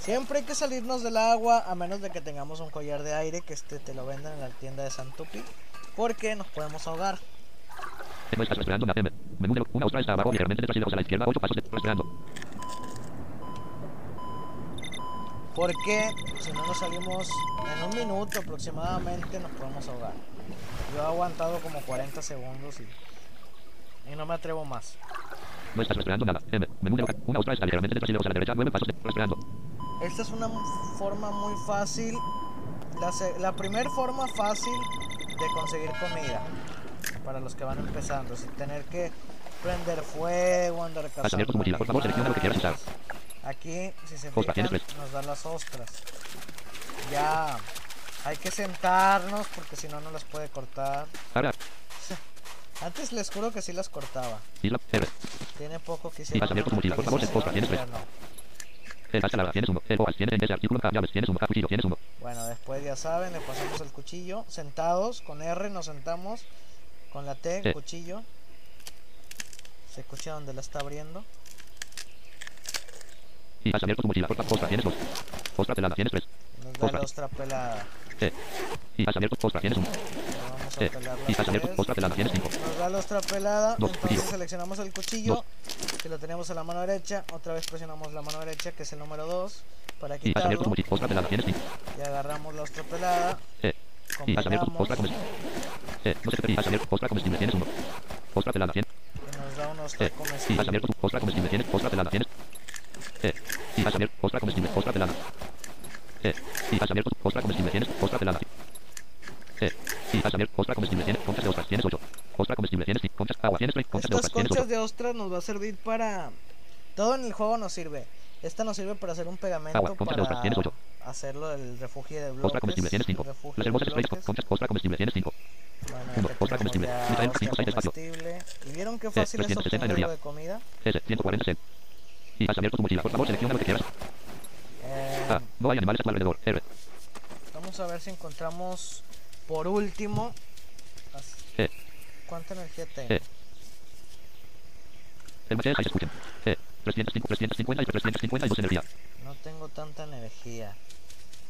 Siempre hay que salirnos del agua a menos de que tengamos un collar de aire que este te lo vendan en la tienda de Santupi porque nos podemos ahogar. No estás rastreando. Una M. Menú de lo- Una ostra está abajo ligeramente detrás y a la izquierda. 8 pasos de rastreando. Porque si no nos salimos en un minuto aproximadamente nos podemos ahogar. Yo he aguantado como 40 segundos y, y no me atrevo más. No estás rastreando nada. M. Menú de. Una ostra está ligeramente detrás y a la derecha. 9 pasos de rastreando. Esta es una forma muy fácil, la, la primer forma fácil de conseguir comida. Para los que van empezando, sin tener que prender fuego, andar cazando. Por favor, selecciona lo que quieras usar. Aquí, si se fijan, nos da las ostras. Ya, hay que sentarnos porque si no, no las puede cortar. Antes les juro que sí las cortaba. Tiene poco que mochila, por favor. Bueno, después ya saben, le pasamos el cuchillo. Sentados, con R nos sentamos. Con la T, Sí. cuchillo. Se escucha donde la está abriendo. Y has abierto tu mochila. Favor, ostras, tienes dos. Ostras pelada, tienes tres. Nos da Otra. la ostra pelada. Eh. Y has abierto, ostras, tienes uno. Vamos a pelar Y has abierto, tres. ostras pelada, tienes cinco. Nos da la ostra pelada. Dos, entonces cuchillo. seleccionamos el cuchillo. Que lo tenemos en la mano derecha. Otra vez presionamos la mano derecha, que es el número 2. Para Y has abierto quitarlo. tu mochila. Ostras pelada, tienes cinco. Y agarramos la ostra pelada. Eh. Comestible. Eh, no sé qué, y has abierto, ostras comestible, tienes uno. Pelada, tienes. Nos da una ostra Eh. Y has comestible. abierto tu ostra comestible, tienes. Ostras pelada, tienes. Eh. Y has abierto, ostra comestible, ostras pelada. Eh. Y has abierto tu ostra comestible, tienes. Pelada. Eh. Y has abierto, ostra comestible, tienes. Conchas de ostras, tienes ocho. Ostra comestible, tienes cinco. Conchas, agua, tienes tres. Conchas de ostras, tienes conchas ocho. de ostras nos va a servir para... Todo en el juego nos sirve. Esta nos sirve para hacer un pegamento Agua, conchas de ostras, tienes para ocho. Hacerlo del refugio de bloques. Ostra comestible, tienes cinco. el refugio Las de hermosas estrellas, conchas, ostra comestible, tienes cinco. Bueno, uno, acá ostra comestible. espacio. ¿Y vieron qué fácil es 360 obtener algo de comida? S, 140 C. Y has abierto tu mochila. Por favor, selecciona lo que quieras. Eh, Ah, no hay animales a tu alrededor. R. Vamos a ver si encontramos por último... Eh. ¿Cuánta energía tengo? Eh. El machete se escuchen. E. 305, 350 y 352 energía. No tengo tanta energía.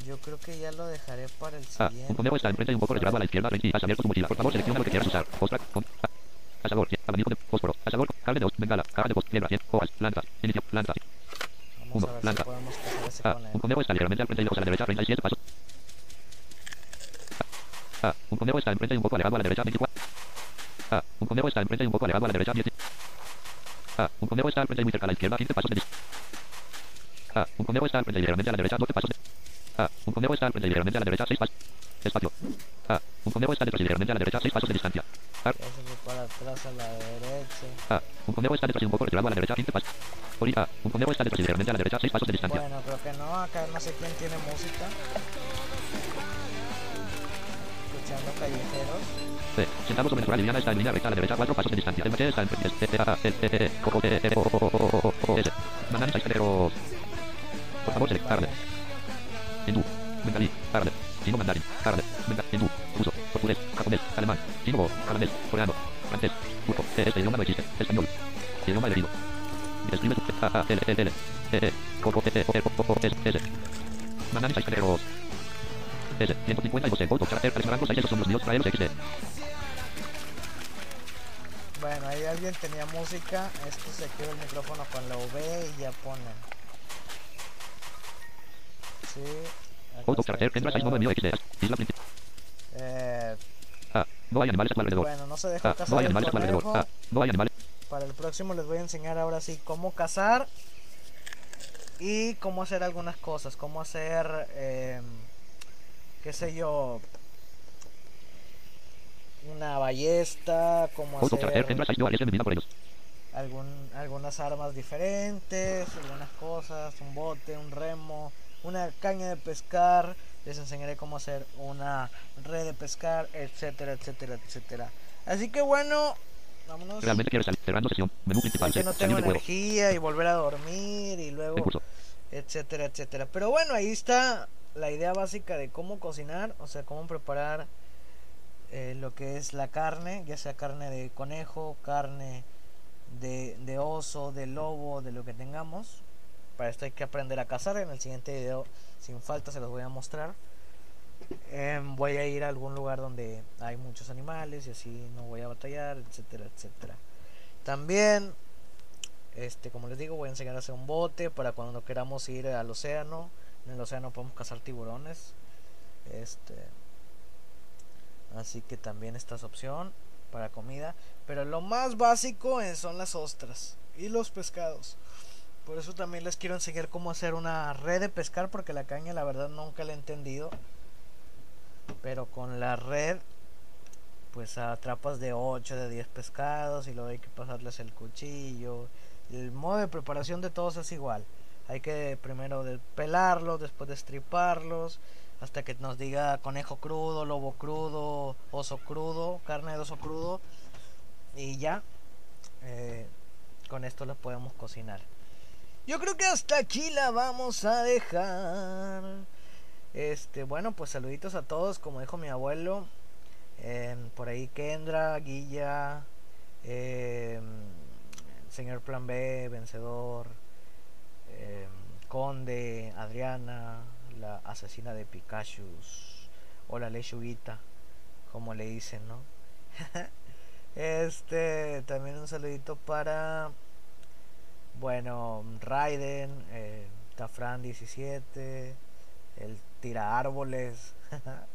Yo creo que ya lo dejaré para el A. siguiente. Un conejo está enfrente y un poco retirado a la izquierda. Y has abierto tu mochila. Por favor, selecciona lo que quieras usar. Ostra. Con. a- Asador. Abanico de fósforo. Asador. Carne de os. Bengala. Caja de voz. Piedra. cien, Hojas. Plantas. Inicio. Plantas. Vamos uno, a ver blanca. si podemos cazar ese A. con Un conejo está ligeramente al frente y lejos a la derecha. 37 pasos. A. A. Un conejo está enfrente y un poco alejado a la derecha. 24. A. Un conejo está enfrente y un poco alejado a la derecha. 10. A. Un conejo está al frente y muy cerca a la izquierda. 15 pasos de. Un conejo está al frente y ligeramente a la derecha. 12 pasos de... A. Un conejo está al frente y ligeramente a la derecha. 6 pasos. Espacio. A. Un conejo está detrás ligeramente a la derecha. 6 pasos de distancia. A. Ya se fue para atrás a la derecha. A. Un conejo está detrás y un poco retirado a la derecha. 15 pasos. A. Un conejo está detrás ligeramente a la derecha. 6 pasos de distancia. Bueno, creo que no. Acá no sé quién tiene música. Escuchando callejeros. C. Sentado sobre la liviana está en línea recta a la derecha, 4 pasos de distancia. El machete está en frente. E, A, E, E, E, O, O, E, E, O, O, O, O, O, O, S. Mandarín, extranjeros. Por favor, select. Hindú. Bengalí. Árabe. Chino mandarín. Árabe. Bengalí. Hindú. Ruso. Portugués. Japonés. Alemán. Chino. Japonés. Coreano. Francés. Turco. E, Este idioma no existe. Español. Idioma elegido. Describe tu... A, A, L, L, L. E, E. O, O, E, E, O, E, O, O, S, S. Mandarín, extranjeros. S. 152 en voto. Carácter. Alex Naranjo, 6 esos son los míos. Traelos XD. Bueno, ahí alguien tenía música. Esto se activa el micrófono con la V y ya ponen. Sí. acá Auto está carácter. Tendrás 6 modo activado. mío XD. Isla principal. Eh, A. No hay animales alrededor. bueno, no se dejó A. No cazar hay el animales alrededor. conejo. A. No hay animales. Para el próximo les voy a enseñar ahora sí cómo cazar y cómo hacer algunas cosas, cómo hacer, eh, qué sé yo, una ballesta, cómo hacer Tendrás 6 yo alias por ellos. algún, algunas armas diferentes, algunas cosas, un bote, un remo, una caña de pescar, les enseñaré cómo hacer una red de pescar, etcétera, etcétera, etcétera. Así que bueno, vámonos. Realmente salir. Cerrando sesión. Menú principal. que no tengo energía y volver a dormir y luego etcétera etcétera pero bueno ahí está la idea básica de cómo cocinar o sea cómo preparar eh, lo que es la carne ya sea carne de conejo carne de, de oso de lobo de lo que tengamos para esto hay que aprender a cazar en el siguiente video sin falta se los voy a mostrar Em, voy a ir a algún lugar donde hay muchos animales y así no voy a batallar etcétera etcétera también este, como les digo, voy a enseñar a hacer un bote para cuando queramos ir al océano. En el océano podemos cazar tiburones. Este, así que también esta es opción para comida. Pero lo más básico es- son las ostras y los pescados. Por eso también les quiero enseñar cómo hacer una red de pescar porque la caña la verdad nunca la he entendido. Pero con la red pues atrapas de 8, de 10 pescados y luego hay que pasarles el cuchillo. El modo de preparación de todos es igual. Hay que primero pelarlos, después destriparlos, hasta que nos diga conejo crudo, lobo crudo, oso crudo, carne de oso crudo. Y ya, eh, con esto lo podemos cocinar. Yo creo que hasta aquí la vamos a dejar. Este, bueno, pues saluditos a todos, como dijo mi abuelo. Em, por ahí Kendra, Guilla, em, señor Plan B, vencedor, em, Conde, Adriana, la asesina de Pikachu, o la lechuguita, como le dicen, ¿no? este, también un saludito para, bueno, Raiden, eh, Tafran 17, el tira árboles.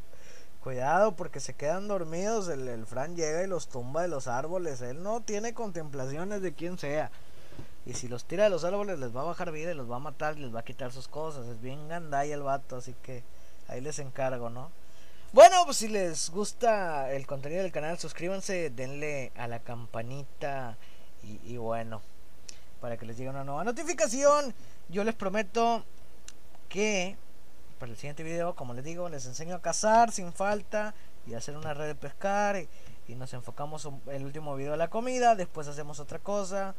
Cuidado porque se quedan dormidos, el, Fran llega y los tumba de los árboles, él no tiene contemplaciones de quien sea. Y si los tira de los árboles les va a bajar vida y los va a matar y les va a quitar sus cosas. Es bien gandaya el vato, así que ahí les encargo, ¿no? Bueno, pues si les gusta el contenido del canal, suscríbanse, denle a la campanita y bueno, para que les llegue una nueva notificación. Yo les prometo que para el siguiente video, como les digo, les enseño a cazar sin falta y hacer una red de pescar y, y nos enfocamos en el último video de la comida, después hacemos otra cosa.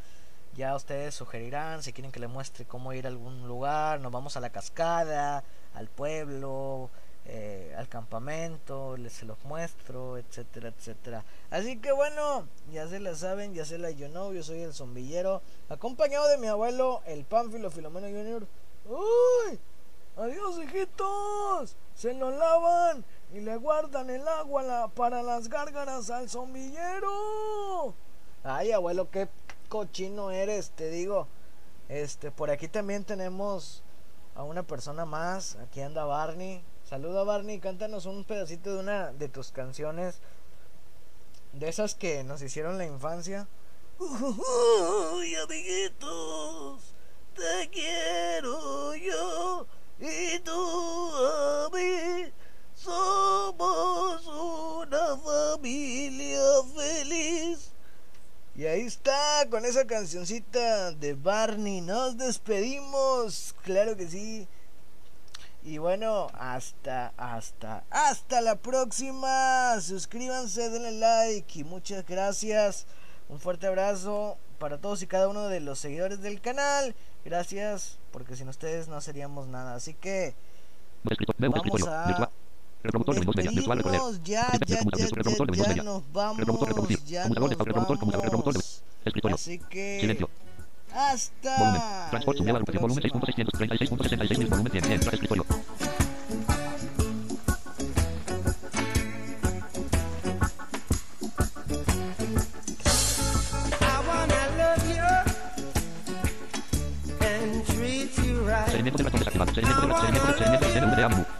Ya ustedes sugerirán si quieren que les muestre cómo ir a algún lugar, nos vamos a la cascada, al pueblo, eh, al campamento, les se los muestro, etcétera, etcétera. Así que bueno, ya se la saben, ya se la yo know, yo soy el zombillero, acompañado de mi abuelo, el Pánfilo Filomeno Junior. ¡Uy! Adiós, hijitos. Se lo lavan y le guardan el agua para las gárgaras al zombillero. Ay, abuelo, qué cochino eres, te digo. Este, por aquí también tenemos a una persona más. Aquí anda Barney. Saluda Barney, cántanos un pedacito de una de tus canciones. De esas que nos hicieron la infancia. Uy, amiguitos, te quiero yo y tú a mí somos una familia feliz. Y ahí está, con esa cancioncita de Barney, nos despedimos, claro que sí. Y bueno, hasta, hasta, hasta la próxima. Suscríbanse, denle like y muchas gracias. Un fuerte abrazo para todos y cada uno de los seguidores del canal. Gracias, porque sin ustedes no seríamos nada. Así que vamos a ya, ya, ya, ya nos vamos. Así que hasta Transport volumen volumen 6.636.66 volumen 100 entra escritorio. Seguimiento de ratones activado. Seguimiento de ratones. Seguimiento de seguimiento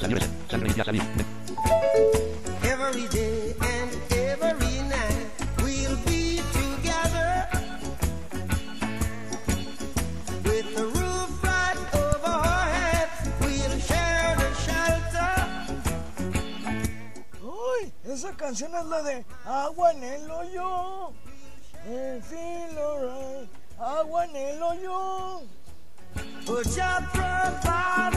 de ese. Salir ya salir. Every day and esa canción es la de Agua en el hoyo. El filo right. Agua en el hoyo. Your